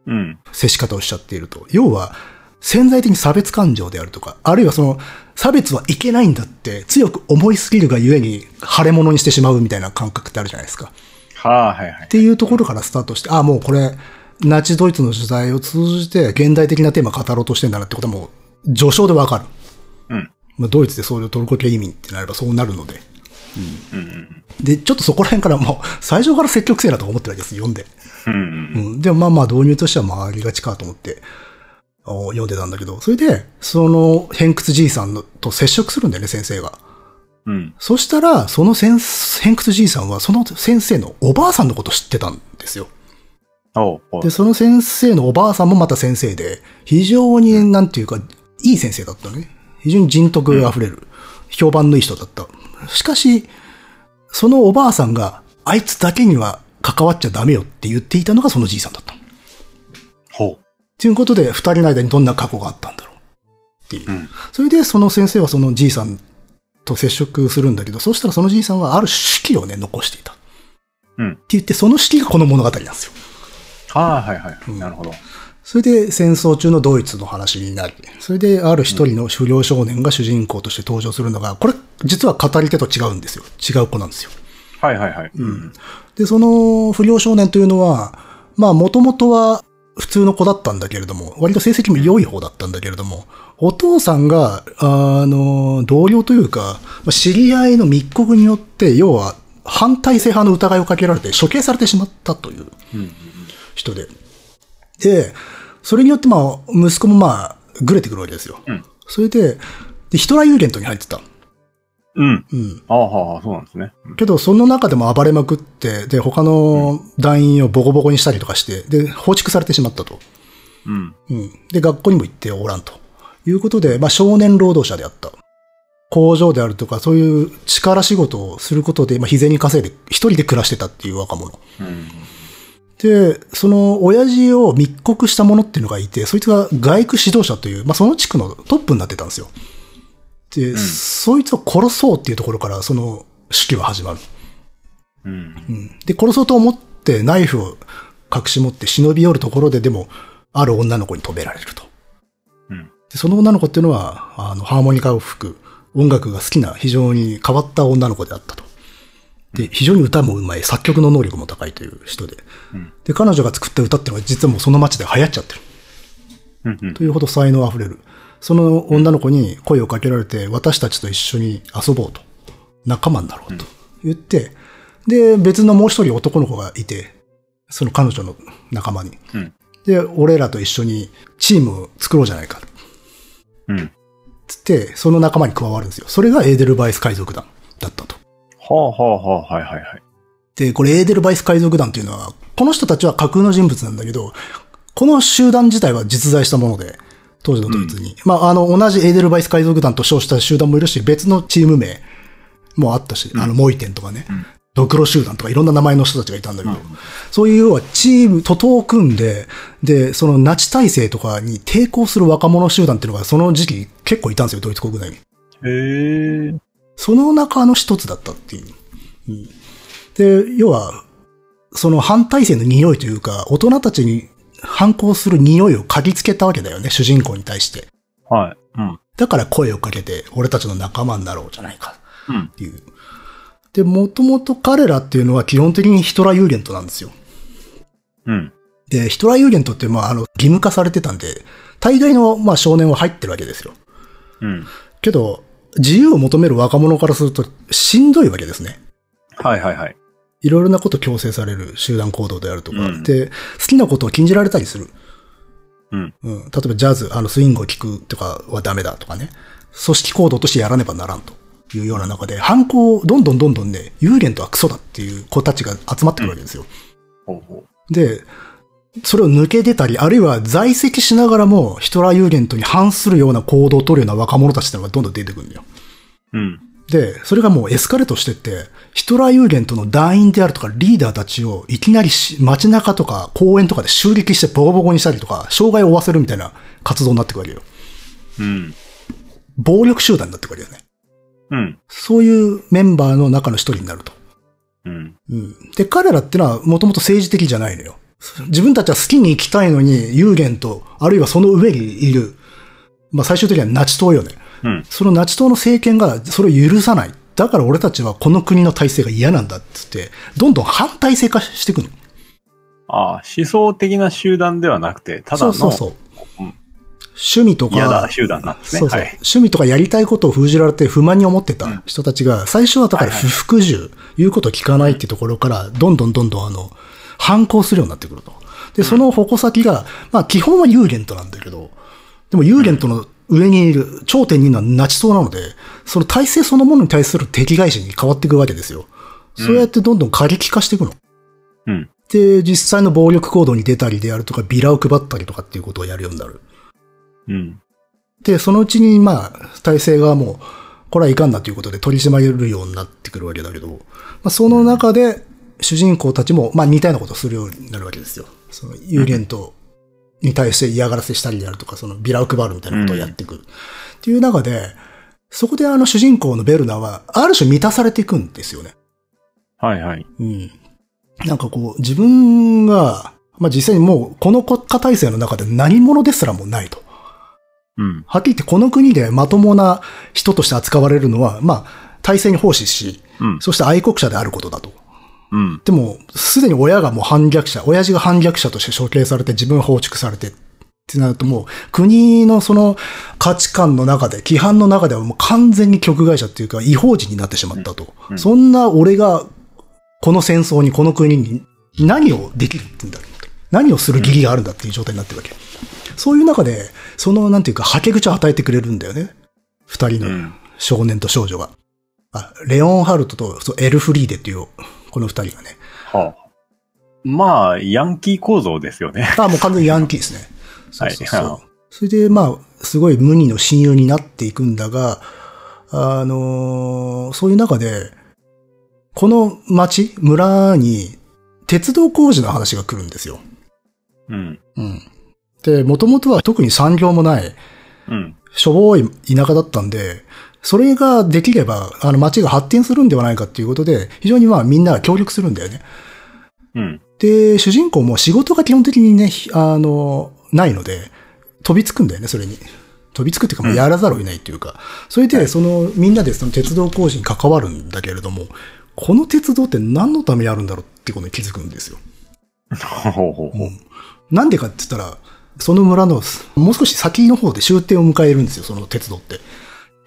うん。接し方をしちゃっていると。要は、潜在的に差別感情であるとか、あるいはその、差別はいけないんだって強く思いすぎるがゆえに腫れ物にしてしまうみたいな感覚ってあるじゃないですか。はあ、はいはいっ。ていうところからスタートして、あ、もうこれ、ナチドイツの時代を通じて現代的なテーマを語ろうとしてんだなってことはもう序章でわかる。うん。まあ、ドイツでそういうトルコ系移民ってなればそうなるので。うんうん。で、ちょっとそこら辺からもう 最初から積極性だと思ってるわけです、読んで。うんうん。うん。でもまあまあ導入としてはまあありがちかと思って、お読んでたんだけど、それで、その偏屈じいさんのと接触するんだよね、先生が。うん。そしたら、その先偏屈じいさんは、その先生のおばあさんのこと知ってたんですよ。で、その先生のおばあさんもまた先生で、非常に、なんていうか、いい先生だったのね。非常に人徳あふれる、評判のいい人だった。しかし、そのおばあさんが、あいつだけには関わっちゃダメよって言っていたのがそのじいさんだった。ほということで、二人の間にどんな過去があったんだろうっていう。う。うん。それで、その先生はそのじいさんと接触するんだけど、そしたらそのじいさんはある手記をね、残していた。うんって言って、その手記がこの物語なんですよ。はあ、はいはい。うんなるほど。それで戦争中のドイツの話になり、それである一人の不良少年が主人公として登場するのが、これ実は語り手と違うんですよ。違う子なんですよ。はいはいはい。うん。で、その不良少年というのは、まあもともとは普通の子だったんだけれども、割と成績も良い方だったんだけれども、お父さんが、あの、同僚というか、まあ知り合いの密告によって、要は反体制派の疑いをかけられて処刑されてしまったといううん。人で。で、それによってまあ、息子もまあ、ぐれてくるわけですよ。うんそれで、で、ヒトラーユーゲントに入ってた。うん。うん。ああ、はあ、そうなんですね。うんけど、その中でも暴れまくって、で、他の団員をボコボコにしたりとかして、で、放逐されてしまったと。うん。うん。で、学校にも行っておらんと。いうことで、まあ、少年労働者であった。工場であるとか、そういう力仕事をすることで、まあ、日銭稼いで、一人で暮らしてたっていう若者。うん。で、その親父を密告した者っていうのがいて、そいつが外区指導者という、まあ、その地区のトップになってたんですよ。で、んそいつを殺そうっていうところから、その手記は始まる。うん。うんで、殺そうと思ってナイフを隠し持って忍び寄るところででも、ある女の子に止められると。うん。でその女の子っていうのは、あの、ハーモニカを吹く、音楽が好きな非常に変わった女の子であったと。で、非常に歌もうまい、作曲の能力も高いという人で。うんで、彼女が作った歌っていうのは実はもうその街で流行っちゃってる。というほど才能あふれる。その女の子に声をかけられて、私たちと一緒に遊ぼうと。仲間になろうと言って、で、別のもう一人男の子がいて、その彼女の仲間に。うん。で、俺らと一緒にチームを作ろうじゃないか。うん。つって、その仲間に加わるんですよ。それがエーデルバイス海賊団だったと。はあ、はあ、はあ、はいはいはい。で、これエーデルバイス海賊団っていうのは、この人たちは架空の人物なんだけど、この集団自体は実在したもので、当時のドイツに。まあ、あの、同じエーデルバイス海賊団と称した集団もいるし、別のチーム名もあったし、あの、モイテンとかね、ドクロ集団とかいろんな名前の人たちがいたんだけど、そういう要はチーム、徒党を組んで、で、そのナチ体制とかに抵抗する若者集団っていうのがその時期結構いたんですよ、ドイツ国内に。へえ。その中の一つだったっていう。うんで、要は、その反体制の匂いというか、大人たちに反抗する匂いを嗅ぎつけたわけだよね、主人公に対して。はい。うん。だから声をかけて、俺たちの仲間になろうじゃないか、うんっ。ていう。で、もともと彼らっていうのは基本的にヒトラーユーゲントなんですよ。うん。で、ヒトラーユーゲントって、まあ、あの、義務化されてたんで、大概の、まあ、少年は入ってるわけですよ。うん。けど、自由を求める若者からすると、しんどいわけですね。はいはいはい。いろいろなこと強制される集団行動であるとか、うんで、好きなことを禁じられたりする。うん。うん。例えばジャズ、あの、スイングを聴くとかはダメだとかね。組織行動としてやらねばならんというような中で、犯行をどんどんどんどんね、ユーゲントはクソだっていう子たちが集まってくるわけですよ。ほうほで、それを抜け出たり、あるいは在籍しながらもヒトラーユーゲントに反するような行動を取るような若者たちってのがどんどん出てくるんだよ。う。うん。で、それがもうエスカレートしてって、ヒトラーユーゲントの団員であるとかリーダーたちをいきなりし街中とか公園とかで襲撃してボコボコにしたりとか、障害を負わせるみたいな活動になってくるわけよ。うん。暴力集団になってくるよね。うん。そういうメンバーの中の一人になると。うん。うん。で、彼らってのはもともと政治的じゃないのよ。自分たちは好きに生きたいのに、ユーゲント、あるいはその上にいる、まあ最終的にはナチ党よね。うん。そのナチ党の政権がそれを許さない。だから俺たちはこの国の体制が嫌なんだっつって、どんどん反体制化していくの。ああ、思想的な集団ではなくて、ただのそうそうそう。うん趣味とか、集団なんですね。そうそう、はい。趣味とかやりたいことを封じられて不満に思ってた人たちが、最初はだから不服従、言うこと聞かないってところから、どんどんどんどんあの、反抗するようになってくると。で、その矛先が、まあ基本はユーゲントなんだけど、でもユーゲントの上にいる、頂点にいるのはナチ党なので、その体制そのものに対する敵返しに変わっていくわけですよ。そうやってどんどん過激化していくの。うん。で、実際の暴力行動に出たりであるとか、ビラを配ったりとかっていうことをやるようになる。うん。で、そのうちに、まあ、体制がもう、これはいかんなということで取り締まれるようになってくるわけだけど、まあ、その中で、主人公たちも、まあ、似たようなことをするようになるわけですよ。その、有限と、に対して嫌がらせしたりであるとか、その、ビラを配るみたいなことをやっていく。っていう中で、そこであの主人公のベルナーは、ある種満たされていくんですよね。はいはい。うん。なんかこう、自分が、まあ実際にもう、この国家体制の中で何者ですらもないと。うん。はっきり言ってこの国でまともな人として扱われるのは、まあ、体制に奉仕し、うん。そして愛国者であることだと。うん。でも、すでに親がもう反逆者、親父が反逆者として処刑されて自分は放逐されてってなるともう、国のその価値観の中で、規範の中ではもう完全に局外者っていうか違法人になってしまったと。うんそんな俺が、この戦争に、この国に何をできるって言うんだろうと何をする義理があるんだっていう状態になってるわけ。そういう中で、その、なんていうか、はけ口を与えてくれるんだよね。二人のうん。少年と少女が。あ、レオンハルトとエルフリーデっていう、この二人がね。はあ。まあ、ヤンキー構造ですよね。あ、もう完全にヤンキーですね。そうそうそう。はいそれで、まあ、すごい無二の親友になっていくんだが、あのーそういう中で、この町、村に、鉄道工事の話が来るんですよ。うん。うん。で、もともとは特に産業もない、うん。しょぼい田舎だったんで、それができれば、あの町が発展するんではないかっていうことで、非常にまあみんなが協力するんだよね。うん。で、主人公も仕事が基本的にね、ひあの、ないので、飛びつくんだよね、それに。飛びつくっていうか、もうやらざるを得ないっていうか。それで、その、みんなでその鉄道工事に関わるんだけれども、この鉄道って何のためにあるんだろうってことに気づくんですよ。ほうほうほう。なんでかって言ったら、その村の、もう少し先の方で終点を迎えるんですよ、その鉄道って。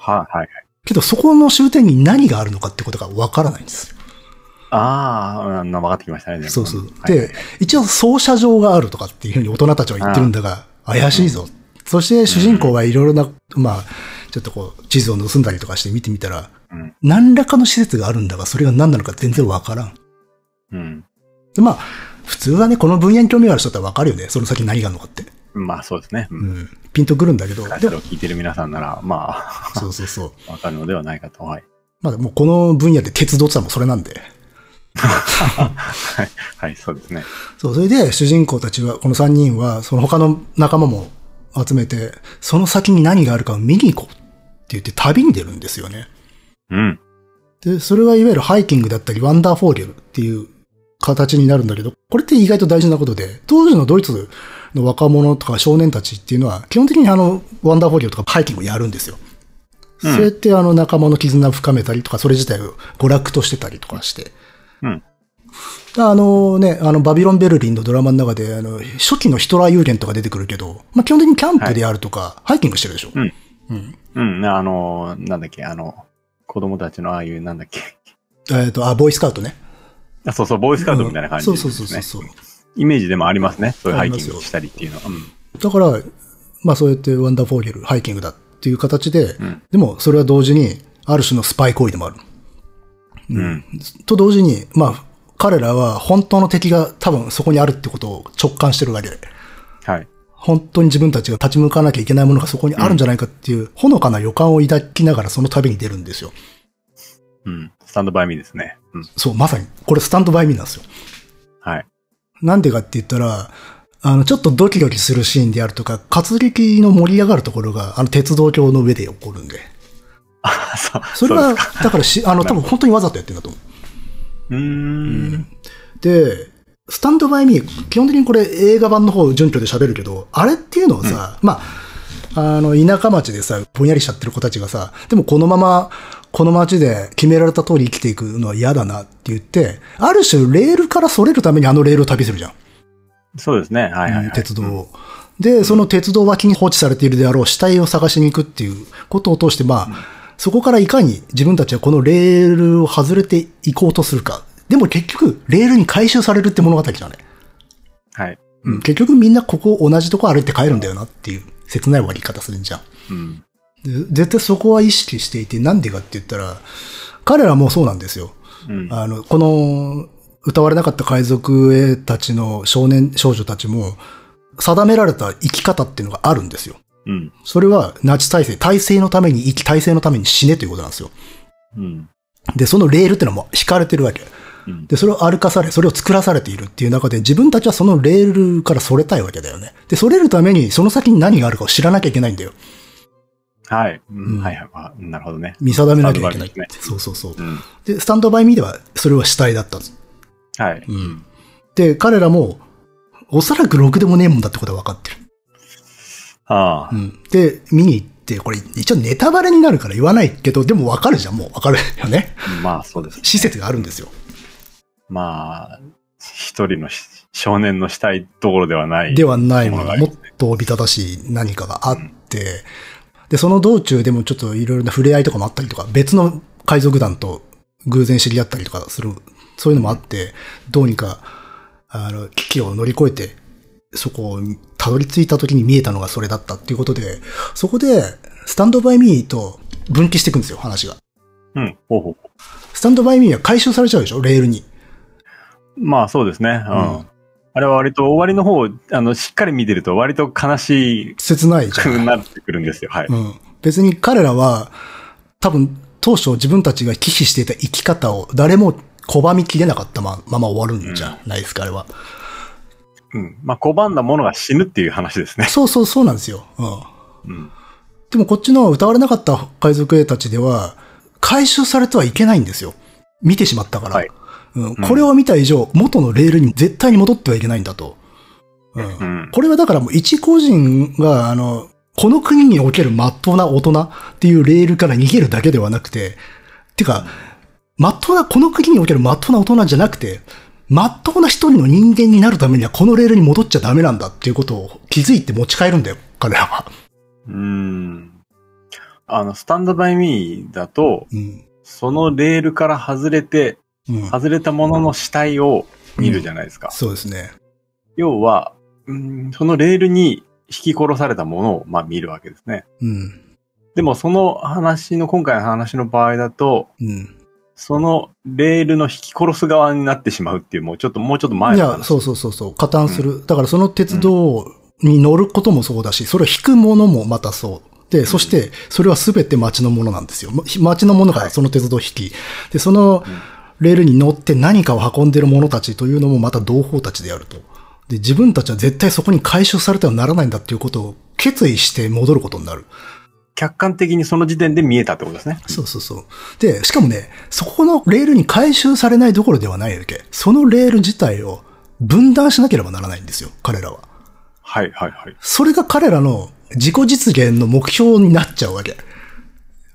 はいはい。けど、そこの終点に何があるのかってことがわからないんですよ。ああ、うん、分かってきましたね。そうそう。はいで、一応操車場があるとかっていうふうに大人たちは言ってるんだが、怪しいぞ。そして主人公はいろいろな、まあ、ちょっとこう、地図を盗んだりとかして見てみたら、うん。何らかの施設があるんだが、それが何なのか全然わからん。うん。でまあ、普通はね、この分野に興味がある人ってわかるよね。その先何があるのかって。まあそうですね。う。うんん。ピンとくるんだけど、そでも、れを聞いてる皆さんなら、まあ、そうそうそう。わかるのではないかと。はい。まあもうこの分野で鉄道って言ったらもうそれなんで。はい。はい、そうですね。そう、それで主人公たちは、この3人は、その他の仲間も集めて、その先に何があるかを見に行こうって言って旅に出るんですよね。うん。で、それはいわゆるハイキングだったり、ワンダーフォーゲルっていう形になるんだけど、これって意外と大事なことで、当時のドイツの若者とか少年たちっていうのは、基本的にあの、ワンダーフォーゲルとかハイキングをやるんですよ。うんそうやってあの仲間の絆を深めたりとか、それ自体を娯楽としてたりとかして。うん。あのね、あの、バビロン・ベルリンのドラマの中で、あの、初期のヒトラー有言とか出てくるけど、まあ、基本的にキャンプであるとか、ハイキングしてるでしょ。うん。うん。うん。あの、なんだっけ、あの、子供たちのああいう、なんだっけ。えっ、と、あ、ボーイスカウトね。あそうそう、ボーイスカウトみたいな感じうんですね。そうそうそうそう。イメージでもありますね。そういうハイキングしたりっていうのは。うん。だから、まあそうやってワンダーフォーゲル、ハイキングだっていう形で、んでもそれは同時に、ある種のスパイ行為でもある。うん。と同時に、まあ、彼らは本当の敵が多分そこにあるってことを直感してるわけで、はい。本当に自分たちが立ち向かなきゃいけないものがそこにあるんじゃないかっていう、ほのかな予感を抱きながらその旅に出るんですよ。うん。スタンドバイミーですね。うん。そう、まさに。これスタンドバイミーなんですよ。はい。なんでかって言ったら、あの、ちょっとドキドキするシーンであるとか、活劇の盛り上がるところが、あの、鉄道橋の上で起こるんで。あ、そう。それは、だからし、あの、多分本当にわざとやってるんだと思う。うーん。で、スタンドバイミー、基本的にこれ映画版の方準拠で喋るけど、あれっていうのをさ、まあ、あの、田舎町でさ、ぼんやりしちゃってる子たちがさ、でもこのまま、この町で決められた通り生きていくのは嫌だなって言って、ある種レールからそれるためにあのレールを旅するじゃん。そうですね。はいはい、はい。鉄道を。で、その鉄道脇に放置されているであろう死体を探しに行くっていうことを通して、まあ、そこからいかに自分たちはこのレールを外れていこうとするか。でも結局、レールに回収されるって物語じゃない。はい。うん、結局みんなここ同じとこ歩いて帰るんだよなっていう切ない終わり方するんじゃん。うん。で絶対そこは意識していて、なんでかって言ったら、彼らもそうなんですよ。うん。あの、この、歌われなかった海賊たちの少年、少女たちも、定められた生き方っていうのがあるんですよ。うん。それは、ナチ体制、体制のために生き、体制のために死ねということなんですよ。うん。で、そのレールっていうのはもう引かれてるわけ。うんで、それを歩かされ、それを作らされているっていう中で、自分たちはそのレールからそれたいわけだよね。で、それるために、その先に何があるかを知らなきゃいけないんだよ。はい。ううんん。はいはい。あなるほどね。見定めなきゃいけない。ねそうそうそう。うん。で、スタンドバイミーでは、それは死体だった。はい。うん。で、彼らも、おそらくろくでもねえもんだってことは分かってる。ああう。ん。で、見に行って、これ一応ネタバレになるから言わないけど、でも分かるじゃん、もう分かるよね。まあそうです。施設があるんですよ。まあ、一人のし少年のしたいところではない。ではないものが、もっとおびただしい何かがあって、で、その道中でもちょっといろいろな触れ合いとかもあったりとか、別の海賊団と偶然知り合ったりとかする、そういうのもあって、どうにか、あの、危機を乗り越えて、そこをたどり着いた時に見えたのがそれだったっていうことで、そこで、スタンドバイミーと分岐していくんですよ、話が。うん。ほうほうほスタンドバイミーは回収されちゃうでしょ、レールに。う。まあそうですね。ううんん。あれは割と終わりの方、あの、しっかり見てると割と悲し切ないじゃん。くなってくるんですよ。はい。うん。別に彼らは、多分、当初自分たちが忌避していた生き方を誰も拒みきれなかったままま終わるんじゃないですか、あれは。うん。まあ拒んだものが死ぬっていう話ですね。そうそうそうなんですよ。うん。うん。でもこっちの歌われなかった海賊兵たちでは、回収されてはいけないんですよ。見てしまったから。はいうん、これを見た以上、元のレールに絶対に戻ってはいけないんだと。うんうん。これはだからもう一個人が、あの、この国における真っ当な大人っていうレールから逃げるだけではなくて、てか、真っ当な、この国における真っ当な大人じゃなくて、真っ当な一人の人間になるためにはこのレールに戻っちゃダメなんだっていうことを気づいて持ち帰るんだよ、彼らは。うん。あの、スタンドバイミーだと、うん。そのレールから外れて、うん。外れたものの死体を見るじゃないですか。そうですね。要は、うん、そのレールに引き殺されたものを、まあ見るわけですね。うん。でもその話の、今回の話の場合だと、うん。そのレールの引き殺す側になってしまうっていう、もうちょっと、もうちょっと前いや、の話。そうそうそうそう、加担する。だからその鉄道に乗ることもそうだし、それを引くものもまたそう。で、そして、それはすべて街のものなんですよ。ま街のものがその鉄道を引き、で、そのレールに乗って何かを運んでる者たちというのもまた同胞たちであると。で、自分たちは絶対そこに回収されてはならないんだっていうことを決意して戻ることになる。客観的にその時点で見えたってことですね。そうそうそう。で、しかもね、そこのレールに回収されないどころではないわけ。そのレール自体を分断しなければならないんですよ、彼らは。はいはいはい。それが彼らの自己実現の目標になっちゃうわけ。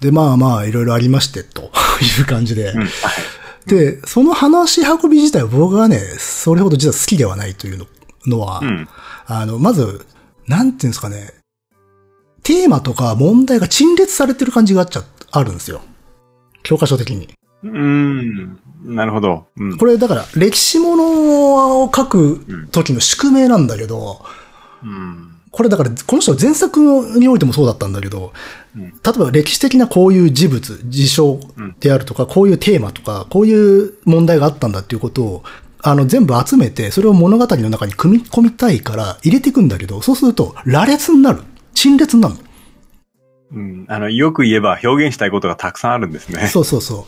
で、まあまあいろいろありまして、という感じで。うん。はい。で、その話し運び自体は僕はね、それほど実は好きではないというののは、うん。あの、まず、なんていうんですかね、テーマとか問題が陳列されてる感じがあっちゃ、あるんですよ。教科書的に。うーん。なるほど。うん。これだから、歴史ものを書く時の宿命なんだけど、うん。これだから、この人は前作においてもそうだったんだけど、うん例えば歴史的なこういう事物、事象であるとか、こういうテーマとか、こういう問題があったんだっていうことを、あの、全部集めて、それを物語の中に組み込みたいから入れていくんだけど、そうすると、羅列になる。陳列になるの。うん。あの、よく言えば表現したいことがたくさんあるんですね。そうそうそ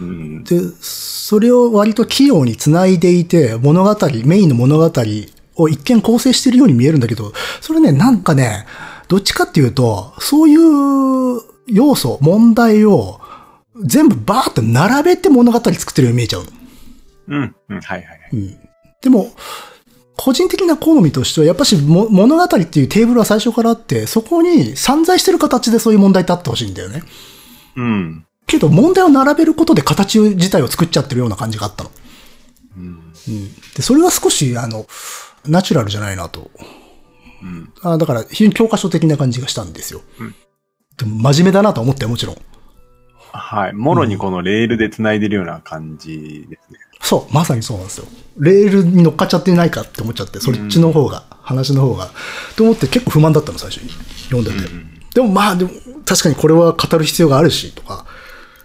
う。うん。で、それを割と器用に繋いでいて、物語、メインの物語を一見構成しているように見えるんだけど、それね、なんかね、どっちかっていうと、そういう要素、問題を全部バーッと並べて物語作ってるように見えちゃうの。うん。うん。はいはいはい。うん。でも、個人的な好みとしては、やっぱしも物語っていうテーブルは最初からあって、そこに散在してる形でそういう問題ってあってほしいんだよね。うん。けど問題を並べることで形自体を作っちゃってるような感じがあったの。うん。で、それは少し、あの、ナチュラルじゃないなと。うん。あだから、非常に教科書的な感じがしたんですよ。うんでも、真面目だなと思ってよもちろん。はい。もろにこのレールで繋いでるような感じですね。そう、まさにそうなんですよ。レールに乗っかっちゃってないかって思っちゃって、そっちの方が、話の方が。と思って結構不満だったの、最初に。読んでて。でもまあ、でも、確かにこれは語る必要があるし、とか。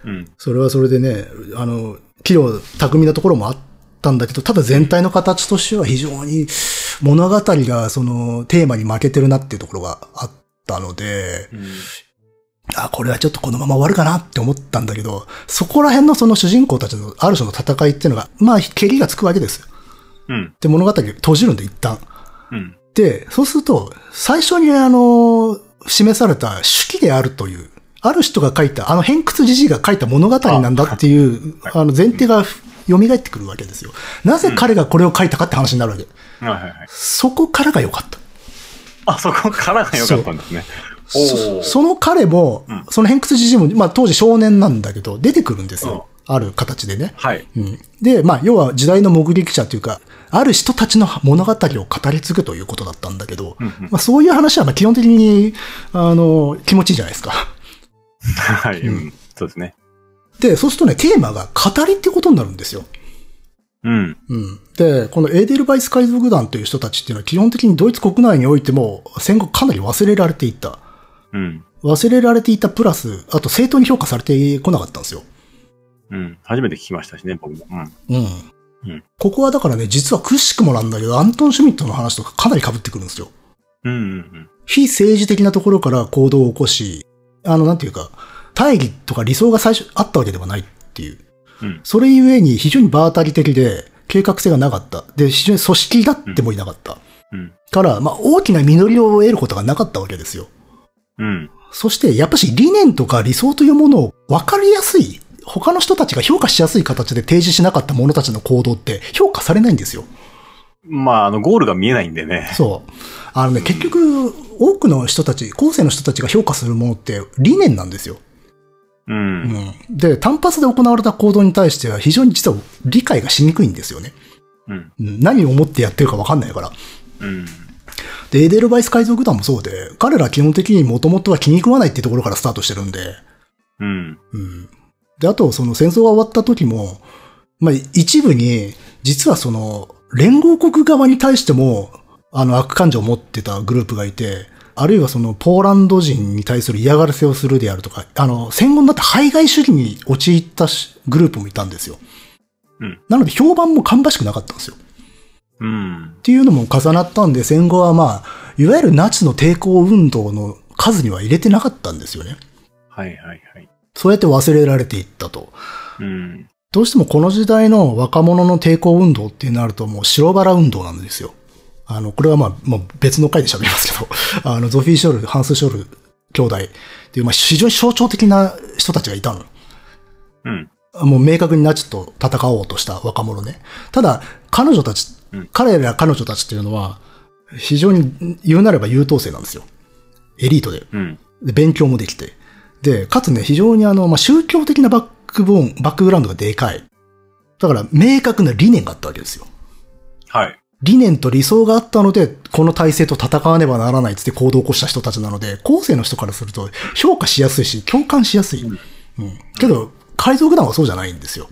うん。それはそれでね、あの、器用、巧みなところもあったんだけど、ただ全体の形としては非常に物語がそのテーマに負けてるなっていうところがあったので、うん。あ、これはちょっとこのまま終わるかなって思ったんだけど、そこら辺のその主人公たちのある種の戦いっていうのが、まあ、蹴りがつくわけですよ。うん。で、物語閉じるんで一旦。うん。で、そうすると、最初にあの、示された手記であるという、ある人が書いた、あの偏屈じじいが書いた物語なんだっていう、あの前提が蘇ってくるわけですよ。なぜ彼がこれを書いたかって話になるわけ。はいはいはい。そこからが良かった。あ、そこからが良かったんですね。おそーその彼も、うんその偏屈じじいも、まあ当時少年なんだけど、出てくるんですよ。ある形でね。はい。うん、で、まあ、要は時代の目撃者というか、ある人たちの物語を語り継ぐということだったんだけど、うんうんまあ、そういう話はまあ基本的に、あの、気持ちいいじゃないですか。はい。うん。そうですね。で、そうするとね、テーマが語りってことになるんですよ。うん。うん。で、このエーデルバイス海賊団という人たちっていうのは基本的にドイツ国内においても戦後かなり忘れられていた。うん。忘れられていたプラス、あと正当に評価されてこなかったんですよ。うん。初めて聞きましたしね、僕も。うん。うん。うんここはだからね、実はくしくもなんだけど、アントン・シュミットの話とかかなり被ってくるんですよ。うんうん非政治的なところから行動を起こし、あの、なんていうか、大義とか理想が最初あったわけではないっていう。うん。それゆえに非常に場当たり的で、計画性がなかった。で、非常に組織だってもいなかった。うん。から、まあ、大きな実りを得ることがなかったわけですよ。うん。そして、やっぱし理念とか理想というものを分かりやすい、他の人たちが評価しやすい形で提示しなかった者たちの行動って評価されないんですよ。まあ、あの、ゴールが見えないんでね。そう。あのね、結局、多くの人たち、後世の人たちが評価するものって理念なんですよ。う。うんん。で、単発で行われた行動に対しては非常に実は理解がしにくいんですよね。うん。うん何を思ってやってるか分かんないから。うん。で、エーデルバイス海賊団もそうで、彼ら基本的にもともとは気に食わないっていうところからスタートしてるんで、うん。うん。で、あと、その戦争が終わった時も、まあ、一部に、実はその、連合国側に対しても、あの、悪感情を持ってたグループがいて、あるいはその、ポーランド人に対する嫌がらせをするであるとか、あの、戦後になって排外主義に陥ったしグループもいたんですよ。うん。なので、評判も芳しくなかったんですよ。うんっ。ていうのも重なったんで、戦後はまあ、いわゆるナチの抵抗運動の数には入れてなかったんですよね。はいはいはい。そうやって忘れられていったと。うん。どうしてもこの時代の若者の抵抗運動ってなるともう白バラ運動なんですよ。あの、これはまあ、もう別の回で喋りますけど、あの、ゾフィー・ショル、ハンス・ショル兄弟っていう、まあ、非常に象徴的な人たちがいたの。うん。もう明確にナチと戦おうとした若者ね。ただ、彼女たち、うん彼ら彼女たちっていうのは、非常に言うなれば優等生なんですよ。エリートで。うん。で、勉強もできて。で、かつね、非常にあの、まあ、宗教的なバックボーン、バックグラウンドがでかい。だから、明確な理念があったわけですよ。はい。理念と理想があったので、この体制と戦わねばならないっつって行動を起こした人たちなので、後世の人からすると評価しやすいし、共感しやすい。うん。けど、海賊団はそうじゃないんですよ。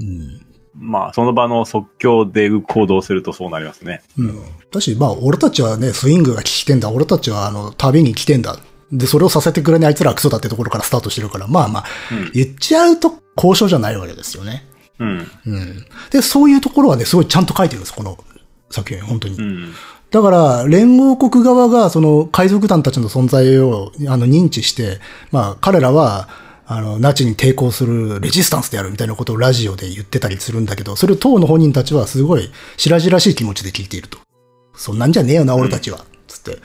うん。まあ、その場の即興で行動するとそうなりますね。うん。だし、まあ、俺たちはね、スイングが聞きてんだ。俺たちは、あの、旅に来てんだ。で、それをさせてくれない奴らはクソだってところからスタートしてるから、まあまあ、うん言っちゃうと交渉じゃないわけですよね。うん。うん。で、そういうところはね、すごいちゃんと書いてるんです、この作品、本当に。うん。だから、連合国側が、その、海賊団たちの存在を、あの、認知して、まあ、彼らは、あの、ナチに抵抗するレジスタンスであるみたいなことをラジオで言ってたりするんだけど、それを党の本人たちはすごい白々しい気持ちで聞いていると。そんなんじゃねえよな、俺たちは。つって。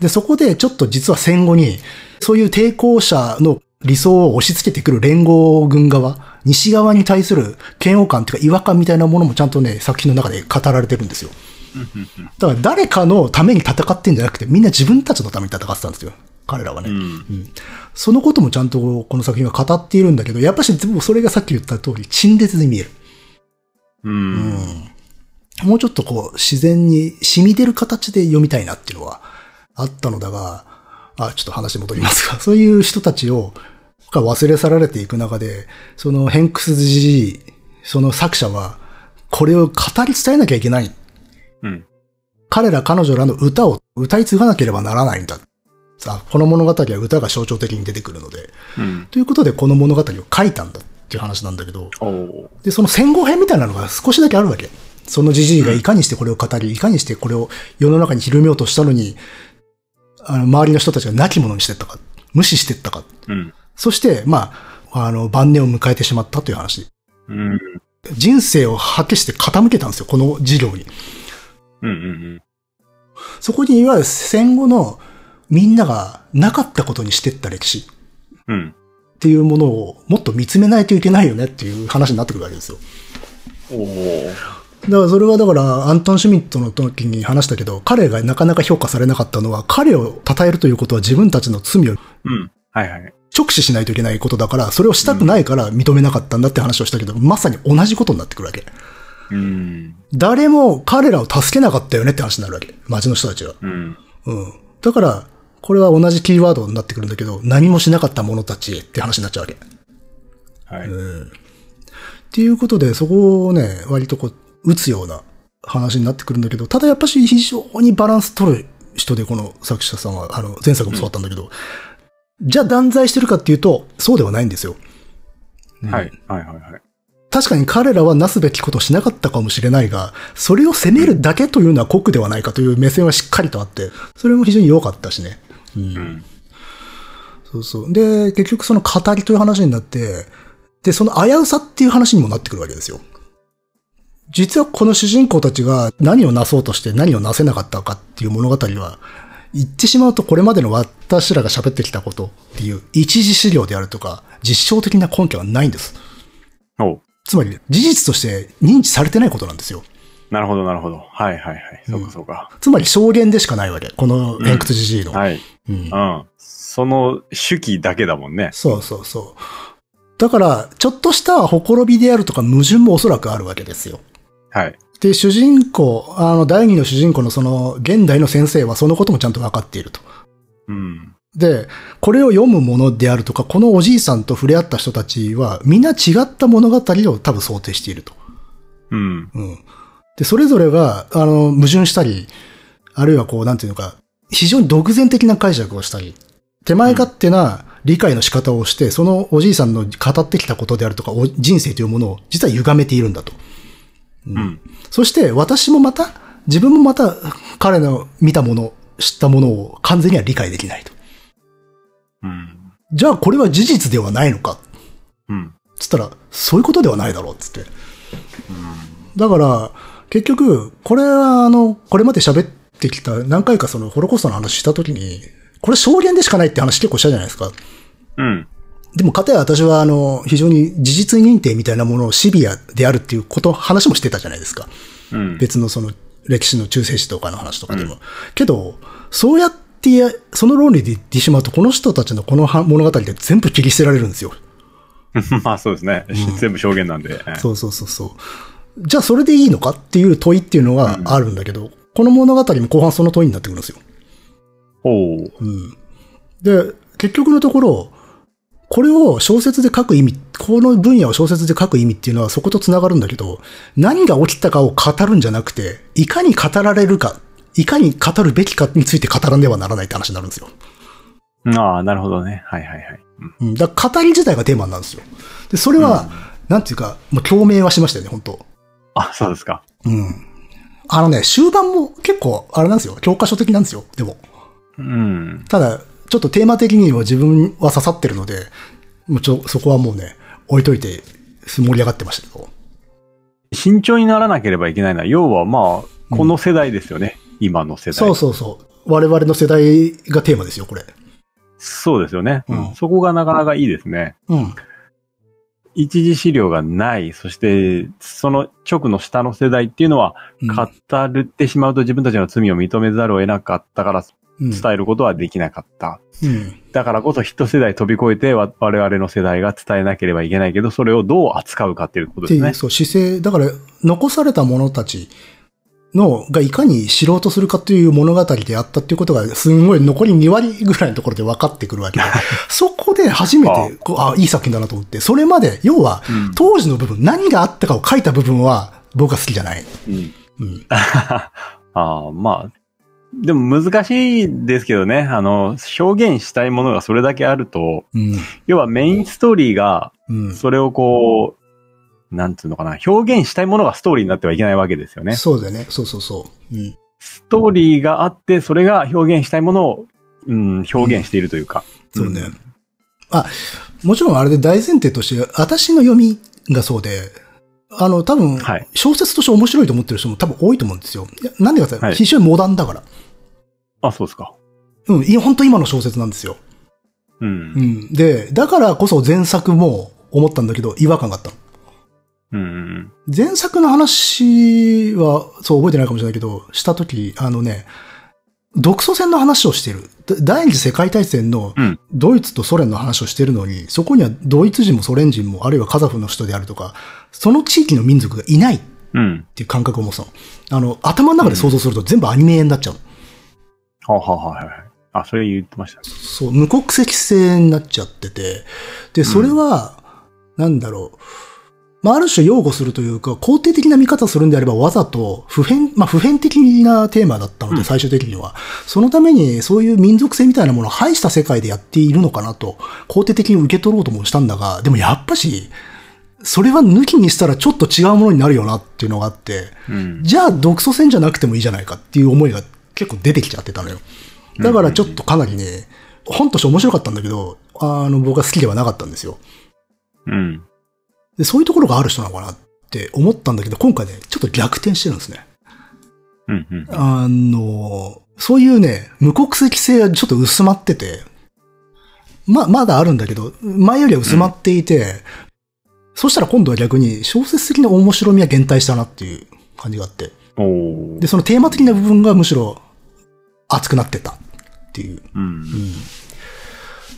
で、そこでちょっと実は戦後に、そういう抵抗者の理想を押し付けてくる連合軍側、西側に対する嫌悪感というか違和感みたいなものもちゃんとね、作品の中で語られてるんですよ。だから誰かのために戦ってんじゃなくて、みんな自分たちのために戦ってたんですよ。彼らはね。うん。うんそのこともちゃんとこの作品は語っているんだけど、やっぱし、それがさっき言った通り、陳列で見える。うん。もうちょっとこう、自然に染み出る形で読みたいなっていうのはあったのだが、あ、ちょっと話戻りますが、そういう人たちを、が忘れ去られていく中で、そのヘンクスジジイ、その作者は、これを語り伝えなきゃいけない。うん。彼ら彼女らの歌を歌い継がなければならないんだ。さあ、この物語は歌が象徴的に出てくるので、うん。ということでこの物語を書いたんだっていう話なんだけど。で、その戦後編みたいなのが少しだけあるわけ。そのじじいがいかにしてこれを語り、いかにしてこれを世の中に広めようとしたのに、あの、周りの人たちが亡き者にしてったか、無視してったか。うん。そして、まあ、あの、晩年を迎えてしまったという話。うん。人生を発揮して傾けたんですよ、この事業に。うん。うん。そこにいわゆる戦後のみんながなかったことにしてった歴史うん。っていうものをもっと見つめないといけないよねっていう話になってくるわけですよ。おお。だからそれはだからアントン・シュミットの時に話したけど、彼がなかなか評価されなかったのは、彼を称えるということは自分たちの罪をうん。はいはい。直視しないといけないことだから、それをしたくないから認めなかったんだって話をしたけど、まさに同じことになってくるわけ。うん。誰も彼らを助けなかったよねって話になるわけ。街の人たちは。うん。うん。だから、これは同じキーワードになってくるんだけど、何もしなかった者たちへって話になっちゃうわけ。はい。っていうことで、そこをね、割とこう、打つような話になってくるんだけど、ただやっぱし非常にバランス取る人で、この作者さんは、あの、前作もそうだったんだけど、じゃあ断罪してるかっていうと、そうではないんですよ。はい。はいはいはい。確かに彼らはなすべきことをしなかったかもしれないが、それを責めるだけというのは酷ではないかという目線はしっかりとあって、それも非常に良かったしね。うんうん。そうそう。で、結局その語りという話になって、で、その危うさっていう話にもなってくるわけですよ。実はこの主人公たちが何をなそうとして何をなせなかったかっていう物語は、言ってしまうとこれまでの私らが喋ってきたことっていう一時資料であるとか、実証的な根拠はないんです。つまり、事実として認知されてないことなんですよ。なるほどなるほど。はいはいはい。そうかそうか。つまり証言でしかないわけ。この偏屈じじいの。はい。うんうん。その手記だけだもんね。そうそうそう。だから、ちょっとしたほころびであるとか矛盾もおそらくあるわけですよ。はい。で、主人公、あの、第二の主人公のその、現代の先生はそのこともちゃんと分かっていると。うん。で、これを読むものであるとか、このおじいさんと触れ合った人たちは、みんな違った物語を多分想定していると。うん。うん。で、それぞれが、あの、矛盾したり、あるいはこう、なんていうのか、非常に独善的な解釈をしたり、手前勝手な理解の仕方をして、そのおじいさんの語ってきたことであるとか、お人生というものを実は歪めているんだと。うん。そして、私もまた、自分もまた、彼の見たもの、知ったものを完全には理解できないと。うん。じゃあ、これは事実ではないのかうん。つったら、そういうことではないだろう、つって。だから、結局、これは、あの、これまで喋ってきた、何回かその、ホロコーストの話したときに、これ証言でしかないって話結構したじゃないですか。うん。でも、かたや私は、あの、非常に事実認定みたいなものをシビアであるっていうこと、話もしてたじゃないですか。うん。別のその、歴史の中世史とかの話とかでも。けど、そうやってや、その論理で言ってしまうと、この人たちのこのは物語で全部切り捨てられるんですよ。まあそうですね。全部証言なんで。そうそうそうそう。じゃあそれでいいのかっていう問いっていうのがあるんだけど、この物語も後半その問いになってくるんですよ。おう。うん。で、結局のところ、これを小説で書く意味、この分野を小説で書く意味っていうのはそこと繋がるんだけど、何が起きたかを語るんじゃなくて、いかに語られるか、いかに語るべきかについて語らんではならないって話になるんですよ。ああ、なるほどね。はいはいはい。うんうん。だ語り自体がテーマなんですよ。で、それは、なんていうか、もう共鳴はしましたよね、本当あ、そうですか。うん。あのね、終盤も結構、あれなんですよ。教科書的なんですよ。でも。うん。ただ、ちょっとテーマ的には自分は刺さってるので、もうちょ、そこはもうね、置いといて、盛り上がってましたけど。慎重にならなければいけないのは、要はまあ、この世代ですよね。今の世代。そうそうそう。我々の世代がテーマですよ、これ。そうですよね。うんそこがなかなかいいですね。うん。一次資料がない。そして、その直の下の世代っていうのは、うん語ってしまうと自分たちの罪を認めざるを得なかったから、うん。伝えることはできなかった。うん。だからこそ一世代飛び越えてわ我々の世代が伝えなければいけないけど、それをどう扱うかっていうことですね。そう、姿勢、だから、残された者たちの、がいかに知ろうとするかという物語であったっていうことが、すんごい残り2割ぐらいのところで分かってくるわけで、そこで初めて、こうあいい作品だなと思って、それまで、要は、うん当時の部分、何があったかを書いた部分は、僕は好きじゃない。うんうん。ああ、まあ、でも難しいですけどね、あの、表現したいものがそれだけあると、うん。要はメインストーリーが、うん。それをこう、なんつうのかな、表現したいものがストーリーになってはいけないわけですよね。そうだよね。そうそうそう。うん。ストーリーがあって、それが表現したいものを、うん、表現しているというか。そうね。あ、もちろんあれで大前提として、私の読みがそうで、あの、多分はい、小説として面白いと思ってる人も多分多いと思うんですよ。なんでかってはい非常にモダンだから。あ、そうですか。うん、いや、本当今の小説なんですよ。う。うんん。で、だからこそ前作も思ったんだけど、違和感があったの。うん。前作の話は、そう覚えてないかもしれないけど、したとき、あのね、独ソ戦の話をしてる。だ第二次世界大戦のうんドイツとソ連の話をしてるのに、そこにはドイツ人もソ連人も、あるいはカザフの人であるとか、その地域の民族がいないっうん。ていう感覚を持つの。あの、頭の中で想像すると全部アニメ絵になっちゃうの。ははははい。あ、それ言ってましたね。そう、無国籍性になっちゃってて、で、それは、なんだろう、まあ、ある種擁護するというか、肯定的な見方をするんであれば、わざと普遍、まあ、普遍的なテーマだったので、うん最終的には。そのために、そういう民族性みたいなものを排した世界でやっているのかなと、肯定的に受け取ろうともしたんだが、でもやっぱし、それは抜きにしたらちょっと違うものになるよなっていうのがあって、うん。じゃあ独ソ戦じゃなくてもいいじゃないかっていう思いが結構出てきちゃってたのよ。だからちょっとかなりね、本として面白かったんだけど、あの、僕は好きではなかったんですよ。うん。で、そういうところがある人なのかなって思ったんだけど、今回ね、ちょっと逆転してるんですね。うん。うん。あの、そういうね、無国籍性がちょっと薄まってて、ま、まだあるんだけど、前よりは薄まっていて、そしたら今度は逆に小説的な面白みは減退したなっていう感じがあって。で、そのテーマ的な部分がむしろ熱くなってたっていう。うん。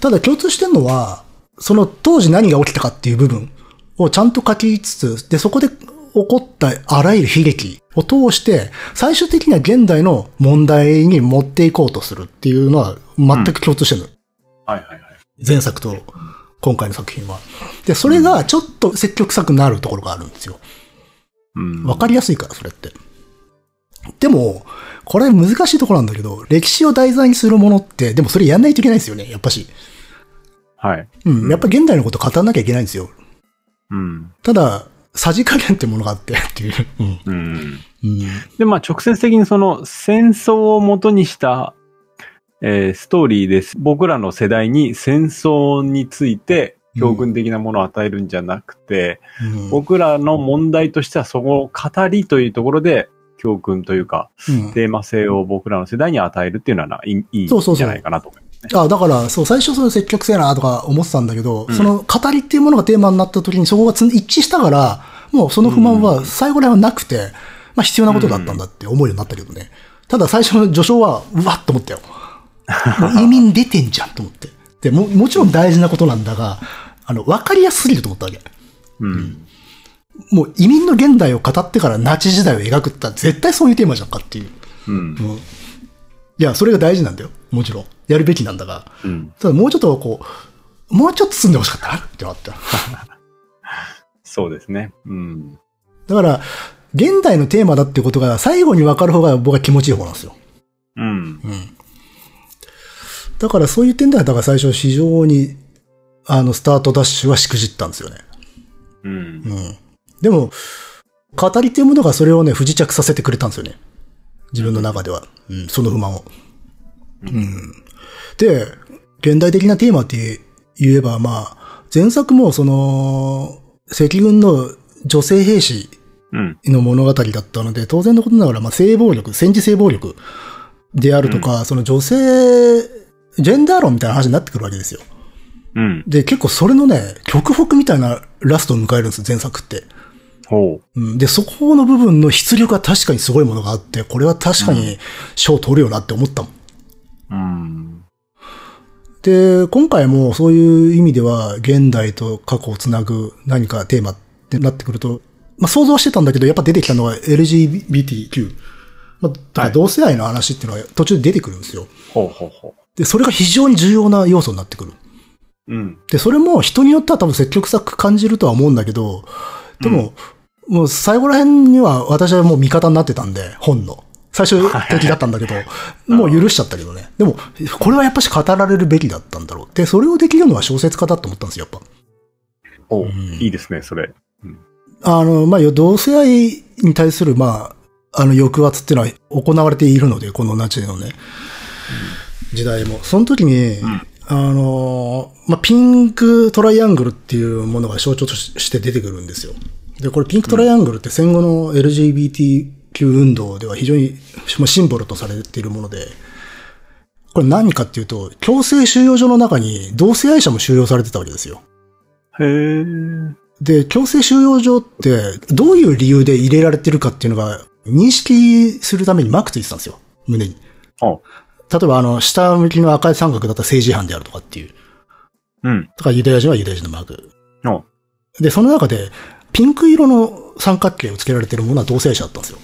ただ共通してるのは、その当時何が起きたかっていう部分をちゃんと書きつつ、で、そこで起こったあらゆる悲劇を通して、最終的には現代の問題に持っていこうとするっていうのは全く共通してるの。はいはいはい。前作と今回の作品は。で、それがちょっと積極臭くなるところがあるんですよ。うん。わかりやすいから、それって。でも、これ難しいところなんだけど、歴史を題材にするものって、でもそれやんないといけないですよね、やっぱし。はい。うん、やっぱ現代のこと語らなきゃいけないんですよ。うん。ただ、さじ加減ってものがあって っていう。うん。うん。うん。で、まあ、直接的にその戦争を元にした、えーストーリーです。僕らの世代に戦争について教訓的なものを与えるんじゃなくて、うん僕らの問題としてはそこを語りというところで教訓というか、うんテーマ性を僕らの世代に与えるっていうのはないいんそうそうそうじゃないかなと思いますね。あ、だから、そう、最初その積極性なとか思ってたんだけど、うんその語りっていうものがテーマになった時にそこがつ一致したから、もうその不満は最後らへんはなくて、まあ必要なことだったんだって思うようになったけどね。ただ最初の序章は、うわっと思ったよ。移民出てんじゃんと思って。で、も、もちろん大事なことなんだが、あの、わかりやすすぎると思ったわけ。うん。もう移民の現代を語ってからナチ時代を描くって絶対そういうテーマじゃんかっていう。うん。うん。いや、それが大事なんだよ。もちろん。やるべきなんだが。うん。ただもうちょっとこう、もうちょっと進んでほしかったなってなった。そうですね。うん。だから、現代のテーマだってことが最後に分かる方が僕は気持ちいい方なんですよ。うん。うん。だからそういう点では、だから最初非常に、あの、スタートダッシュはしくじったんですよね。うん。うん。でも、語りっていうものがそれをね、不時着させてくれたんですよね。自分の中では。うん、その不満を。うん。で、現代的なテーマって言えば、まあ、前作もその、赤軍の女性兵士うん。の物語だったので、当然のことながら、まあ、性暴力、戦時性暴力であるとか、その女性、ジェンダー論みたいな話になってくるわけですよ。うん。で、結構それのね、極北みたいなラストを迎えるんです、前作って。ほうんで、そこの部分の出力が確かにすごいものがあって、これは確かに賞取るよなって思ったもん。う。うん。で、今回もそういう意味では、現代と過去をつなぐ何かテーマってなってくると、まあ想像はしてたんだけど、やっぱ出てきたのが LGBTQ。まあ、だから同性愛の話っていうのは途中で出てくるんですよ。ほうほうほで、それが非常に重要な要素になってくる。う。うん。で、それも人によっては多分積極臭く感じるとは思うんだけど、でも、もう最後ら辺には私はもう味方になってたんで、本の。最初敵だったんだけど、もう許しちゃったけどね。でも、これはやっぱし語られるべきだったんだろう。で、それをできるのは小説家だと思ったんですよ、やっぱ。おうんいいですね、それ。あの、まあ、同性愛に対する、まあ、あの、抑圧っていうのは行われているので、このナチのね、時代も。その時に、んあの、まあ、ピンクトライアングルっていうものが象徴として出てくるんですよ。で、これピンクトライアングルって戦後の LGBTQ 運動では非常にまあシンボルとされているもので、これ何かっていうと、強制収容所の中に同性愛者も収容されてたわけですよ。へえ。で、強制収容所って、どういう理由で入れられてるかっていうのが、認識するためにマークついてたんですよ。胸に。お例えば、あの、下向きの赤い三角だったら政治犯であるとかっていう。うん。だからユダヤ人はユダヤ人のマーク。おで、その中で、ピンク色の三角形をつけられてるものは同性愛者だったんですよ。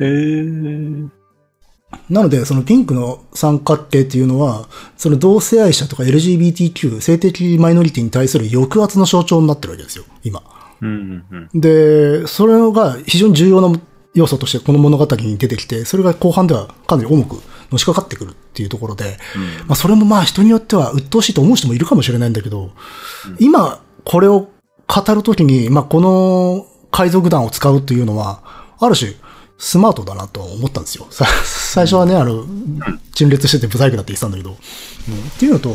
へえ。なので、そのピンクの三角形っていうのは、その同性愛者とか LGBTQ、性的マイノリティに対する抑圧の象徴になってるわけですよ、今。うんうんうん。で、それが非常に重要な要素としてこの物語に出てきて、それが後半ではかなり重くのしかかってくるっていうところで、まあそれもまあ人によっては鬱陶しいと思う人もいるかもしれないんだけど、今これを語るときに、まあこの海賊団を使うというのは、ある種スマートだなと思ったんですよ。さ最初はね、あの、陳列しててブサイクだって言ってたんだけど、うんっていうのと、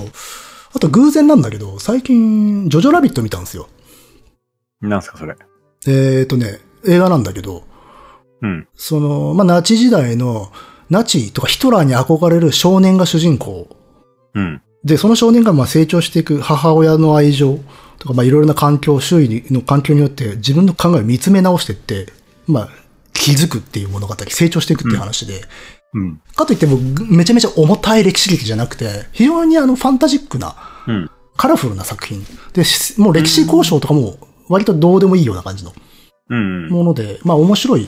あと偶然なんだけど、最近、ジョジョラビット見たんですよ。なんすか、それ？えっ、とね、映画なんだけど、うん。その、まあ、ナチ時代の、ナチとかヒトラーに憧れる少年が主人公。うん。で、その少年がまあ成長していく母親の愛情とか、まあ、いろいろな環境、周囲の環境によって自分の考えを見つめ直していって、まあ、気づくっていう物語、成長していくっていう話で、うん。かといってもぐめちゃめちゃ重たい歴史劇じゃなくて、非常にあのファンタジックな、うん。カラフルな作品。で、しもう歴史交渉とかも割とどうでもいいような感じの。うん。もので、まあ面白い、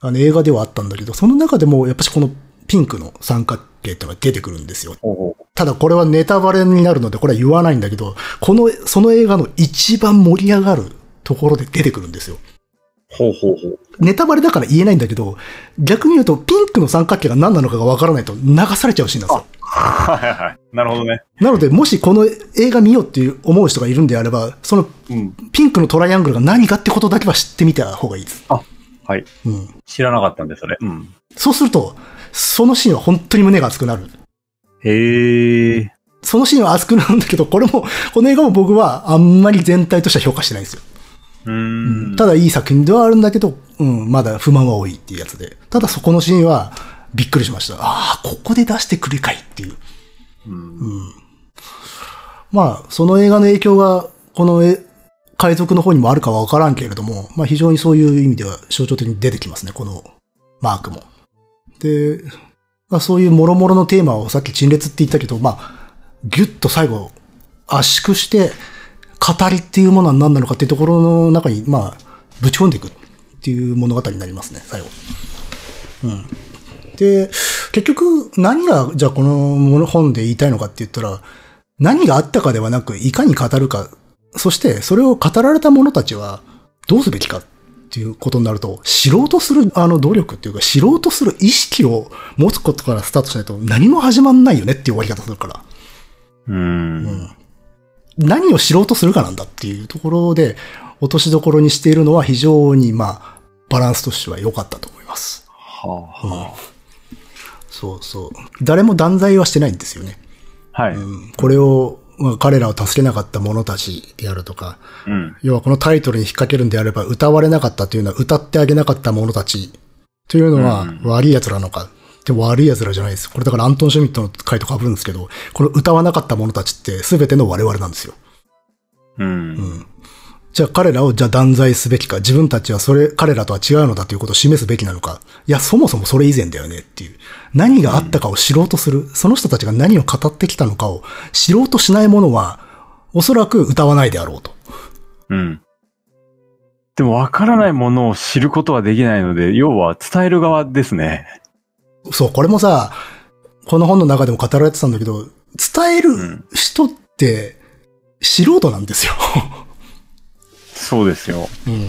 あの映画ではあったんだけど、その中でもやっぱしこのピンクの三角形っていうのが出てくるんですよ。ほうほうただこれはネタバレになるのでこれは言わないんだけど、この、その映画の一番盛り上がるところで出てくるんですよ。ほうほうほう。ネタバレだから言えないんだけど、逆に言うとピンクの三角形が何なのかがわからないと流されちゃうシーンなんですよ。はいはいはい。なるほどね。なので、もしこの映画見ようっていう思う人がいるんであれば、そのうん。ピンクのトライアングルが何かってことだけは知ってみた方がいいです。はい。うん。知らなかったんで、それ。うん。そうすると、そのシーンは本当に胸が熱くなる。へえ。そのシーンは熱くなるんだけど、これも、この映画も僕はあんまり全体としては評価してないんですよ。うーん。ただいい作品ではあるんだけど、うん、まだ不満は多いっていうやつで。ただそこのシーンはびっくりしました。ああ、ここで出してくれかいっていう。うんまあ、その映画の影響が、このえ海賊の方にもあるかはわからんけれども、まあ非常にそういう意味では象徴的に出てきますね、このマークも。で、まあそういう諸々のテーマをさっき陳列って言ったけど、まあ、ぎゅっと最後、圧縮して、語りっていうものは何なのかっていうところの中に、まあ、ぶち込んでいくっていう物語になりますね、最後。うん。で、結局、何が、じゃあこの本で言いたいのかって言ったら、何があったかではなく、いかに語るか、そしてそれを語られた者たちはどうすべきかっていうことになると、知ろうとするあの努力っていうか、知ろうとする意識を持つことからスタートしないと何も始まんないよねっていう終わり方するから。うん。何を知ろうとするかなんだっていうところで、落としどころにしているのは非常に、まあ、バランスとしては良かったと思います。はあ、はそうそう。誰も断罪はしてないんですよね。あ。はい。うんこれを、まあ、彼らを助けなかった者たちであるとか、うん。要はこのタイトルに引っ掛けるんであれば、歌われなかったというのは歌ってあげなかった者たちというのはうん悪い奴らなのか。でも悪い奴らじゃないです。これだからアントン・シュミットの回と被るんですけど、この歌わなかった者たちって全ての我々なんですよ。うん。うん。じゃあ彼らをじゃあ断罪すべきか、自分たちはそれ、彼らとは違うのだということを示すべきなのか。いや、そもそもそれ以前だよねっていう。何があったかを知ろうとする。その人たちが何を語ってきたのかを知ろうとしない者は、おそらく歌わないであろうと。うん。でも分からないものを知ることはできないので、要は伝える側ですね。そう、これもさ、この本の中でも語られてたんだけど、伝えるうん。人って素人なんですよ。そうですよ。うん。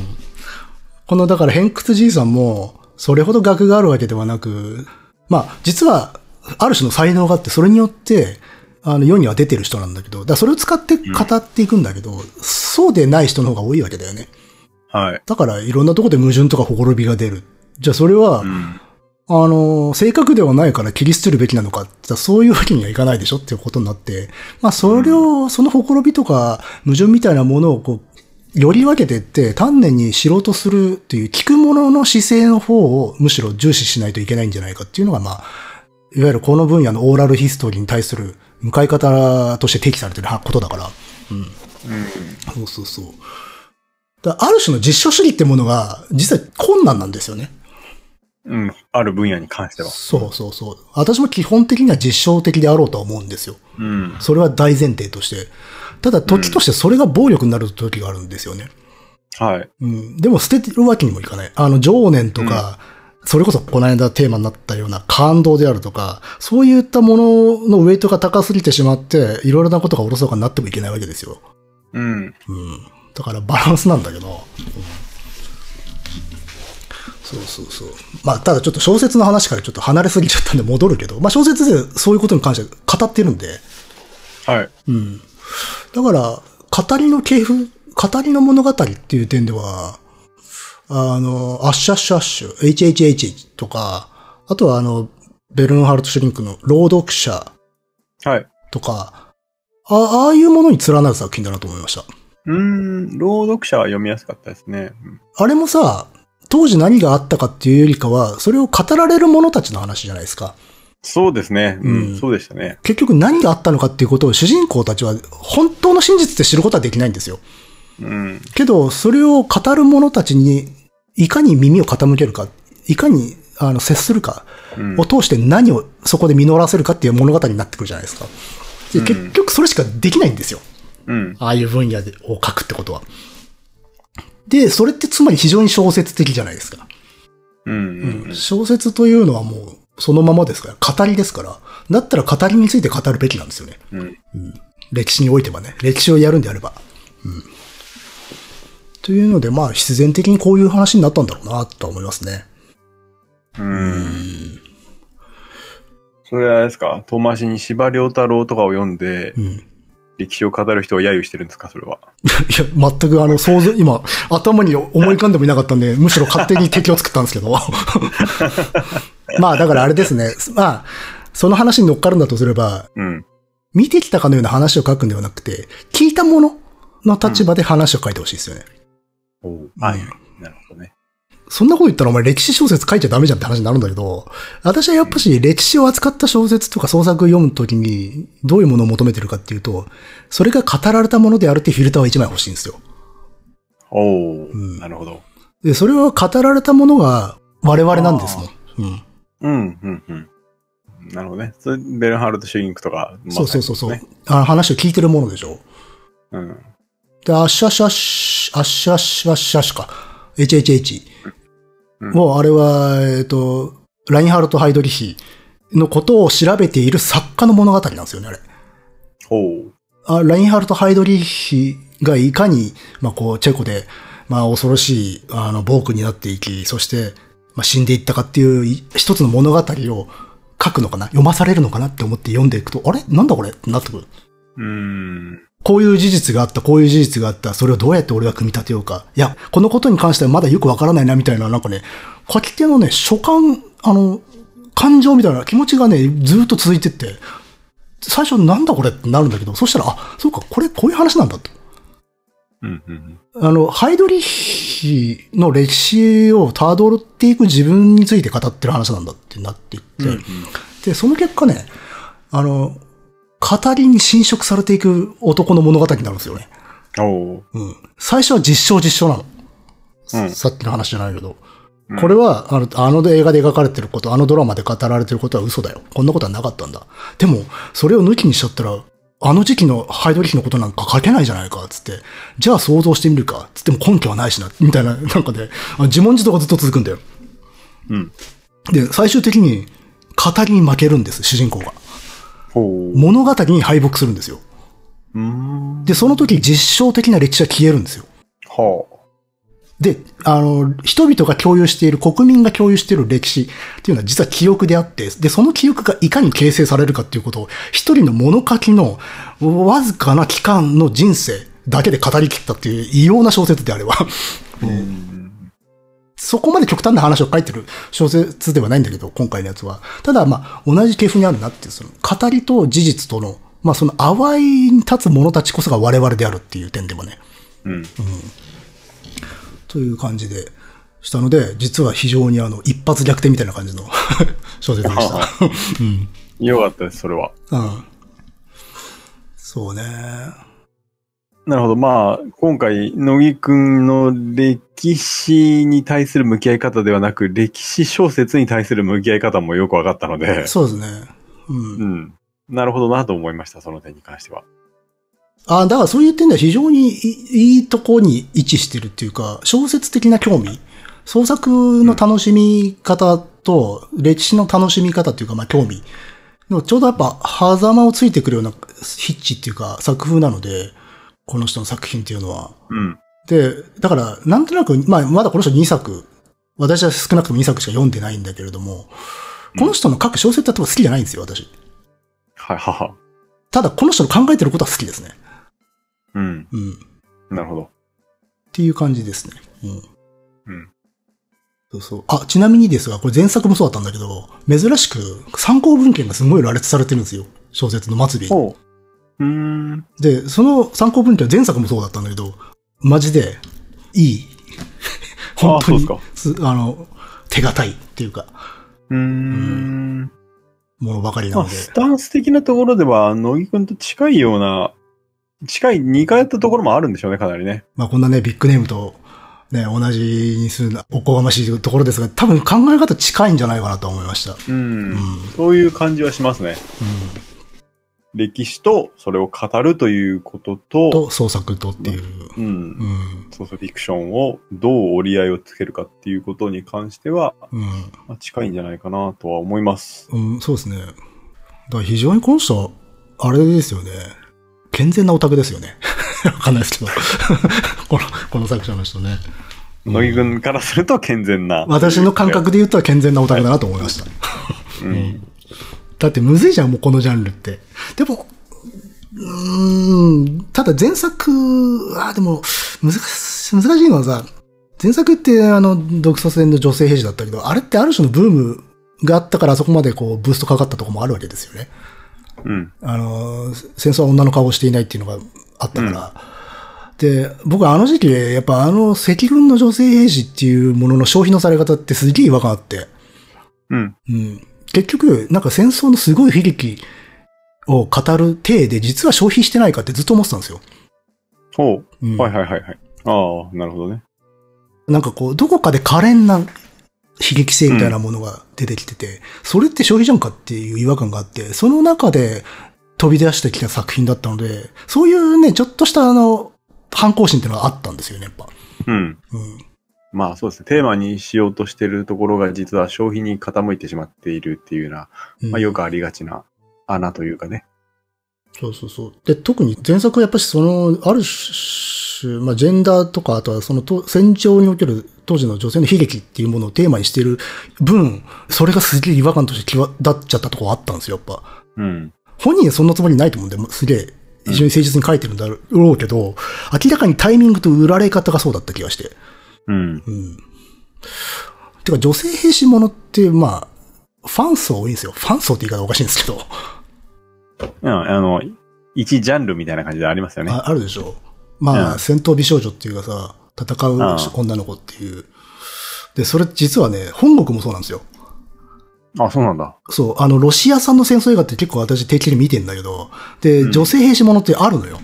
この、だから偏屈じいさんも、それほど学があるわけではなく、まあ、実は、ある種の才能があって、それによって、あの、世には出てる人なんだけど、だからそれを使って語っていくんだけど、そうでない人の方が多いわけだよね。はい。だから、いろんなとこで矛盾とかほころびが出る。じゃあ、それは、うん。あの、正確ではないから切り捨てるべきなのかってそういうわけにはいかないでしょっていうことになって、まあ、それを、そのほころびとか矛盾みたいなものをこう、より分けていって、丹念に知ろうとするっていう聞く者の姿勢の方をむしろ重視しないといけないんじゃないかっていうのが、まあ、いわゆるこの分野のオーラルヒストリーに対する向かい方として提起されてることだから。うん。そうそうそう。だある種の実証主義ってものが、実際困難なんですよね。うん。ある分野に関しては。そうそうそう。私も基本的には実証的であろうとは思うんですよ。うん。それは大前提として。ただ、時としてそれが暴力になる時があるんですよね。はい。うん。でも捨てるわけにもいかない。あの、情念とか、それこそこの間テーマになったような感動であるとか、そういったもののウェイトが高すぎてしまって、いろいろなことがおろそかになってもいけないわけですよ。うん。うん。だからバランスなんだけど。うんそうそうそう。まあ、ただちょっと小説の話からちょっと離れすぎちゃったんで戻るけど、まあ小説でそういうことに関して語ってるんで、はい。うん。だから、語りの系譜、語りの物語っていう点では、あの、アッシャッシュアッシュ、HHH とか、あとはあの、ベルンハルト・シュリンクの朗読者はい。とか、あああいうものに連なる作品だなと思いました。うーん。朗読者は読みやすかったですね。うんあれもさ、当時何があったかっていうよりかは、それを語られる者たちの話じゃないですか。そうですね。ううんん。そうでしたね。結局何があったのかっていうことを主人公たちは本当の真実で知ることはできないんですよ。うん。けど、それを語る者たちに、いかに耳を傾けるか、いかに、あの、接するかうんを通して何をそこで実らせるかっていう物語になってくるじゃないですか。でうん結局それしかできないんですよ。うん。ああいう分野でを書くってことは。で、それってつまり非常に小説的じゃないですか。うん。うんうん小説というのはもうそのままですから、語りですから。だったら語りについて語るべきなんですよね。うん。歴史においてはね。歴史をやるんであれば。うん。というので、まあ、必然的にこういう話になったんだろうな、とは思いますね。うん。それはあれですか？遠回しに司馬遼太郎とかを読んでう、ん。い歴史を語る人を揶揄してるんですか？それは。や、全くあの、想像、今、頭に思い浮かんでもいなかったんで、むしろ勝手に敵を作ったんですけど。まあ、だからあれですね。まあ、その話に乗っかるんだとすれば、うん。見てきたかのような話を書くんではなくて、聞いたものの立場で話を書いてほしいですよね。おうはい。なるほどね。そんなこと言ったらお前歴史小説書いちゃダメじゃんって話になるんだけど、私はやっぱし歴史を扱った小説とか創作を読むときにどういうものを求めてるかっていうと、それが語られたものであるってフィルターは一枚欲しいんですよ。おお、うんなるほど。で、それは語られたものが我々なんですもん。うん。うん、うん、うん。なるほどね。それベルハルト・シュリンクとか、まそうそうそうそう、ね。あ話を聞いてるものでしょ？うん。で、アッシャシャシ、アッシャシャシャシか。HHH。うんもうあれは、えっ、と、ラインハルト・ハイドリヒのことを調べている作家の物語なんですよね、あれ。おう。あラインハルト・ハイドリヒがいかに、まあこう、チェコで、まあ恐ろしい、あの、暴君になっていき、そして、まあ死んでいったかっていうい一つの物語を書くのかな読まされるのかなって思って読んでいくと、あれ？なんだこれ？ってなってくる。うーん。こういう事実があった、こういう事実があった、それをどうやって俺が組み立てようか。いや、このことに関してはまだよくわからないな、みたいな、なんかね、書き手のね、所感、あの、感情みたいな気持ちがね、ずっと続いてって、最初なんだこれ？ってなるんだけど、そしたら、あ、そうか、これ、こういう話なんだと。うん、うん。あの、ハイドリヒの歴史を辿っていく自分について語ってる話なんだってなっていって、うんうんで、その結果ね、あの、語りに侵食されていく男の物語になるんですよね。おう。うん。最初は実証実証なの。うんさっきの話じゃないけど。うんこれは、あの、あの映画で描かれてること、あのドラマで語られてることは嘘だよ。こんなことはなかったんだ。でも、それを抜きにしちゃったら、あの時期のハイドリヒのことなんか書けないじゃないか、つって。じゃあ想像してみるか、つっても根拠はないしな、みたいな、なんかね、あ自問自答がずっと続くんだよ。うん。で、最終的に、語りに負けるんです、主人公が。ほう。物語に敗北するんですよ。うーん。で、その時実証的な歴史は消えるんですよ。はで、あの、人々が共有している、国民が共有している歴史っていうのは実は記憶であって、で、その記憶がいかに形成されるかっていうことを、一人の物書きのわずかな期間の人生だけで語り切ったっていう異様な小説であれば。そこまで極端な話を書いてる小説ではないんだけど、今回のやつは。ただ、まあ、同じ系譜にあるなっていう、その、語りと事実との、まあ、その、淡いに立つ者たちこそが我々であるっていう点でもね。うん。という感じでしたので、実は非常にあの、一発逆転みたいな感じの 小説でした。うん。よかったです、それは。うん。そうね。なるほど。まあ、今回、乃木くんの歴史に対する向き合い方ではなく、歴史小説に対する向き合い方もよくわかったので、そうですね。うん。うん。なるほどなと思いました、その点に関しては。あだからそういう点では非常にいいとこに位置してるっていうか、小説的な興味、創作の楽しみ方と、歴史の楽しみ方っていうか、まあ興味のちょうどやっぱ、狭間をついてくるようなヒッチっていうか、作風なので、この人の作品っていうのは。うん。で、だから、なんとなく、まあ、まだこの人2作、私は少なくとも2作しか読んでないんだけれども、この人の書く小説って好きじゃないんですよ、私。はい、はは。ただ、この人の考えてることは好きですね。うん。うん。なるほど。っていう感じですね。うん。うん。そうそう。あ、ちなみにですが、これ前作もそうだったんだけど、珍しく参考文献がすごい羅列されてるんですよ。小説の末尾う。ん。で、その参考文献は前作もそうだったんだけど、マジで、いい。本当にそうすあの、手堅いっていうか、うーん。ものばかりなまあ、ので。スタンス的なところでは、乃木くんと近いような、近い、似通ったところもあるんでしょうね、かなりね。まあこんなね、ビッグネームと、ね、同じにするのはおこがましいところですが、多分考え方近いんじゃないかなと思いました。うん。うん。そういう感じはしますね。歴史とそれを語るということと、と、創作とっていう。うんう。ん。そうそう、フィクションをどう折り合いをつけるかっていうことに関しては、うん。まあ、近いんじゃないかなとは思います。うん、そうですね。だから非常にこの人、あれですよね。健全なオタクですよね。わかんないですけど。この、この作者の人ね。乃木くんからすると健全な。私の感覚で言ったら健全なオタクだなと思いました。うん。だってむずいじゃん、もうこのジャンルって。でも、うーん、ただ前作、あ、でも、難し難しいのはさ、前作ってあの、独ソ戦の女性兵士だったけど、あれってある種のブームがあったからあそこまでこう、ブーストかかったとこもあるわけですよね。うん。あの、戦争は女の顔をしていないっていうのがあったから。で、僕はあの時期、やっぱあの赤軍の女性兵士っていうものの消費のされ方ってすげえ違和感あって。うん。うん。結局、なんか戦争のすごい悲劇を語る体で実は消費してないかってずっと思ってたんですよ。ほう。うんはいはいはいはい。ああ、なるほどね。なんかこう、どこかで可憐な悲劇性みたいなものが出てきてて、それって消費じゃんかっていう違和感があって、その中で飛び出してきた作品だったので、そういうね、ちょっとしたあの、反抗心っていうのがあったんですよね、やっぱ。うん。うん。まあそうですね。テーマにしようとしてるところが実は消費に傾いてしまっているっていうような、うんまあよくありがちな穴というかね。そうそうそう。で、特に前作はやっぱりその、ある種、まあ、ジェンダーとか、あとはそのと戦場における当時の女性の悲劇っていうものをテーマにしている分、それがすげえ違和感として際立っちゃったところあったんですよ、やっぱ。うん。本人はそんなつもりないと思うんで、すげえ、非常に誠実に書いてるんだろうけど、明らかにタイミングと売られ方がそうだった気がして。うん。うん。てか、女性兵士ものって、まあ、ファン層多いんですよ。ファン層って言い方おかしいんですけど。うん、あの、一ジャンルみたいな感じでありますよね。ああるでしょまあ、うん戦闘美少女っていうかさ、戦う女の子っていう。で、それ実はね、本国もそうなんですよ。あ、そうなんだ。そう、あの、ロシア産の戦争映画って結構私定期的に見てんだけど、で、女性兵士ものってあるのよ。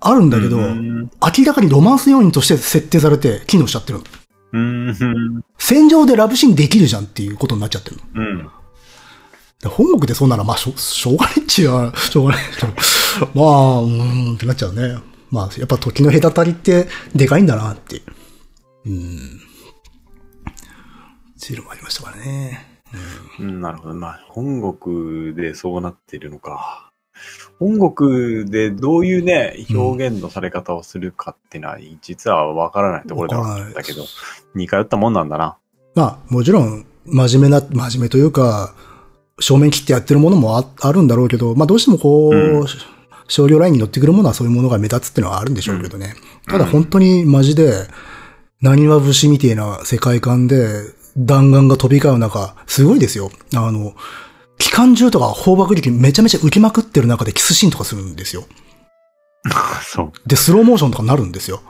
あるんだけど、うん明らかにロマンス要因として設定されて機能しちゃってるの。うーん。戦場でラブシーンできるじゃんっていうことになっちゃってるの。うん。で本国でそうなら、まあ、しょしょうがないっちゃ、しょうがないけど、まあ、うーんってなっちゃうね。まあ、やっぱ時の隔たりってでかいんだなっていう。うん。シールもありましたからね。うん、なるほど。まあ、本国でそうなっているのか。本国でどういうね、表現のされ方をするかっていうのは、実はわからないところではあったけど、似通ったもんなんだな。まあ、もちろん、真面目な、真面目というか、正面切ってやってるものもああるんだろうけど、まあどうしてもこう、うん少量ラインに乗ってくるものはそういうものが目立つっていうのはあるんでしょうけどね。うんただ本当にマジで、何は節みてえな世界観で弾丸が飛び交う中、すごいですよ。あの、機関銃とか砲爆撃めちゃめちゃ受けまくってる中でキスシーンとかするんですよ。そう。で、スローモーションとかなるんですよ。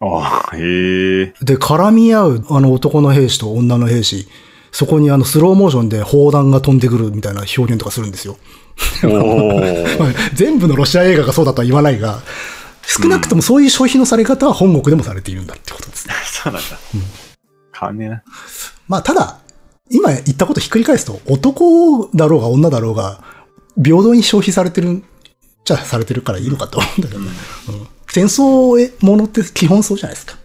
ああ、へえ。で、絡み合うあの男の兵士と女の兵士、そこにあのスローモーションで砲弾が飛んでくるみたいな表現とかするんですよ。全部のロシア映画がそうだとは言わないが、少なくともそういう消費のされ方は本国でもされているんだってことですね。そうなんだ。変わんねえな。まあ、ただ、今言ったことひっくり返すと、男だろうが女だろうが、平等に消費されてる、じゃされてるからいいのかと思うんだけどね。うん戦争ものって基本そうじゃないですか。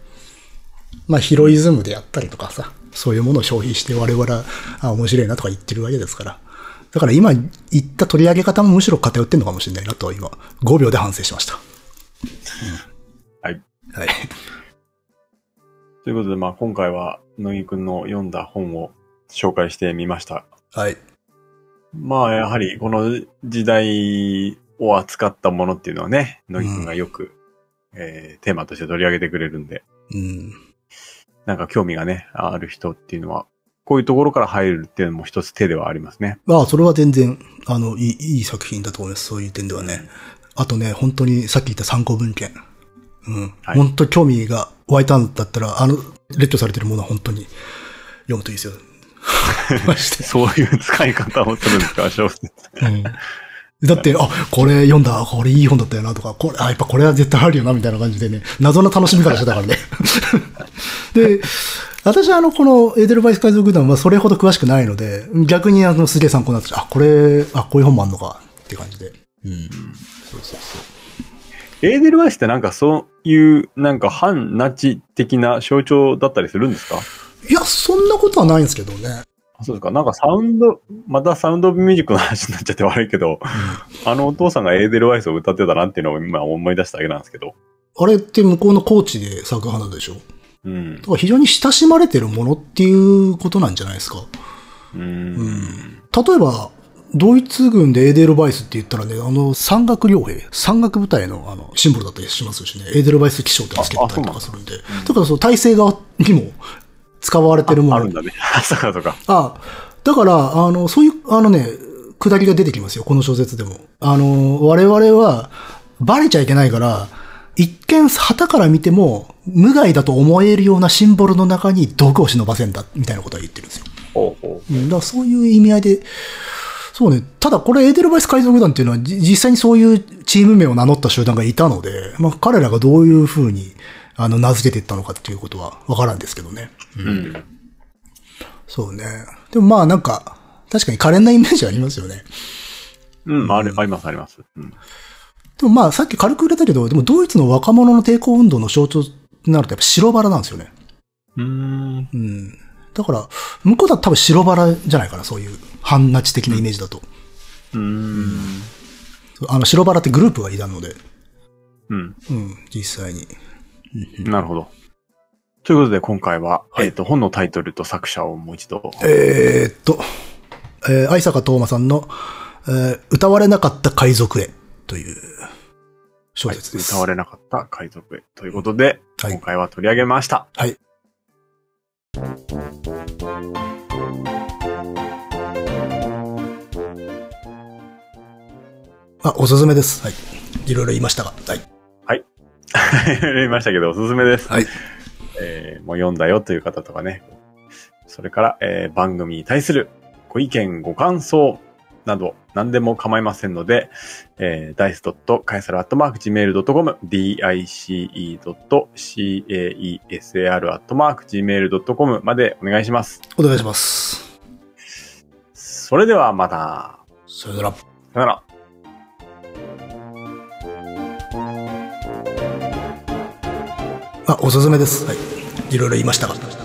まあ、ヒロイズムでやったりとかさ、そういうものを消費して我々は、あ、面白いなとか言ってるわけですから。だから今言った取り上げ方もむしろ偏ってんのかもしれないなと今、5秒で反省しました。はい。はい。ということで、まあ今回は、乃木くんの読んだ本を紹介してみました。はい。まあやはり、この時代を扱ったものっていうのはね、乃木くんがよく、えーテーマとして取り上げてくれるんで、うん。なんか興味がね、ある人っていうのは、こういうところから入るっていうのも一つ手ではありますね。まあ、それは全然、あの、いい、いい作品だと思います。そういう点ではね。あとね、本当にさっき言った参考文献。うん。はい本当興味が湧いたんだったら、あの、列挙されてるものは本当に読むといいですよ。そういう使い方をするんですか、小説。うん。だって、あ、これ読んだ、これいい本だったよなとか、これ、あ、やっぱこれは絶対あるよな、みたいな感じでね、謎の楽しみ方してたからね。で、私はあの、このエーデルバイス海賊団はそれほど詳しくないので、逆にあの、すげえ参考になって、あ、これ、あ、こういう本もあんのか、って感じで。うん。そうそうそう。エーデルワイスってなんかそういう、なんか反ナチ的な象徴だったりするんですか？いや、そんなことはないんですけどね。あそうですか。なんかサウンド、またサウンドオブミュージックの話になっちゃって悪いけど、あのお父さんがエーデルワイスを歌ってたなっていうのを今思い出しただけなんですけど。あれって向こうのコーチで咲く花でしょ？うんだ。から非常に親しまれてるものっていうことなんじゃないですか。う。うんん。例えば、ドイツ軍でエーデルバイスって言ったらね、あの、山岳両兵、山岳部隊のあの、シンボルだったりしますしね、エーデルバイス気象ってつけてたりとかするんで。だからその体制側にも使われてるもの。あるんだね。そうかそうか。あだから、あの、そういう、あのね、くだりが出てきますよ、この小説でも。あの、我々は、バレちゃいけないから、一見、旗から見ても、無害だと思えるようなシンボルの中に毒を忍ばせんだ、みたいなことは言ってるんですよ。ほうほうん、だからそういう意味合いで、そうね、ただこれエーデルバイス海賊団っていうのは、じ実際にそういうチーム名を名乗った集団がいたので、まあ彼らがどういうふうに、あの、名付けていったのかっていうことはわからんですけどね。う。うん。そうね。でもまあなんか、確かに可憐なイメージありますよね。うん、ある、ありますあります。うん。でもまあさっき軽く触れたけど、でもドイツの若者の抵抗運動の象徴になるとやっぱ白バラなんですよね。うーん。うん。だから、向こうだと多分白バラじゃないかな、そういう反ナチ的なイメージだと。うーん。あの白バラってグループがいたので、うん。うん、実際に。なるほど。ということで今回は、はいえっ、と、本のタイトルと作者をもう一度。えーっと、えー、愛坂東馬さんの、えー歌われなかった海賊へという小説です。歌われなかった海賊へ。ということで、はい今回は取り上げました。はい。あ、おすすめです。はい。いろいろ言いましたが。はい。言いましたけど、おすすめです。はい。えーもう読んだよという方とかね。それから、えー番組に対するご意見、ご感想など、何でも構いませんので、えー、dice.caesar.gmail.com、dice.caesar.gmail.com までお願いします。お願いします。それではまた。それなら。さよなら。あ、おすすめです。はい。いろいろ言いましたが。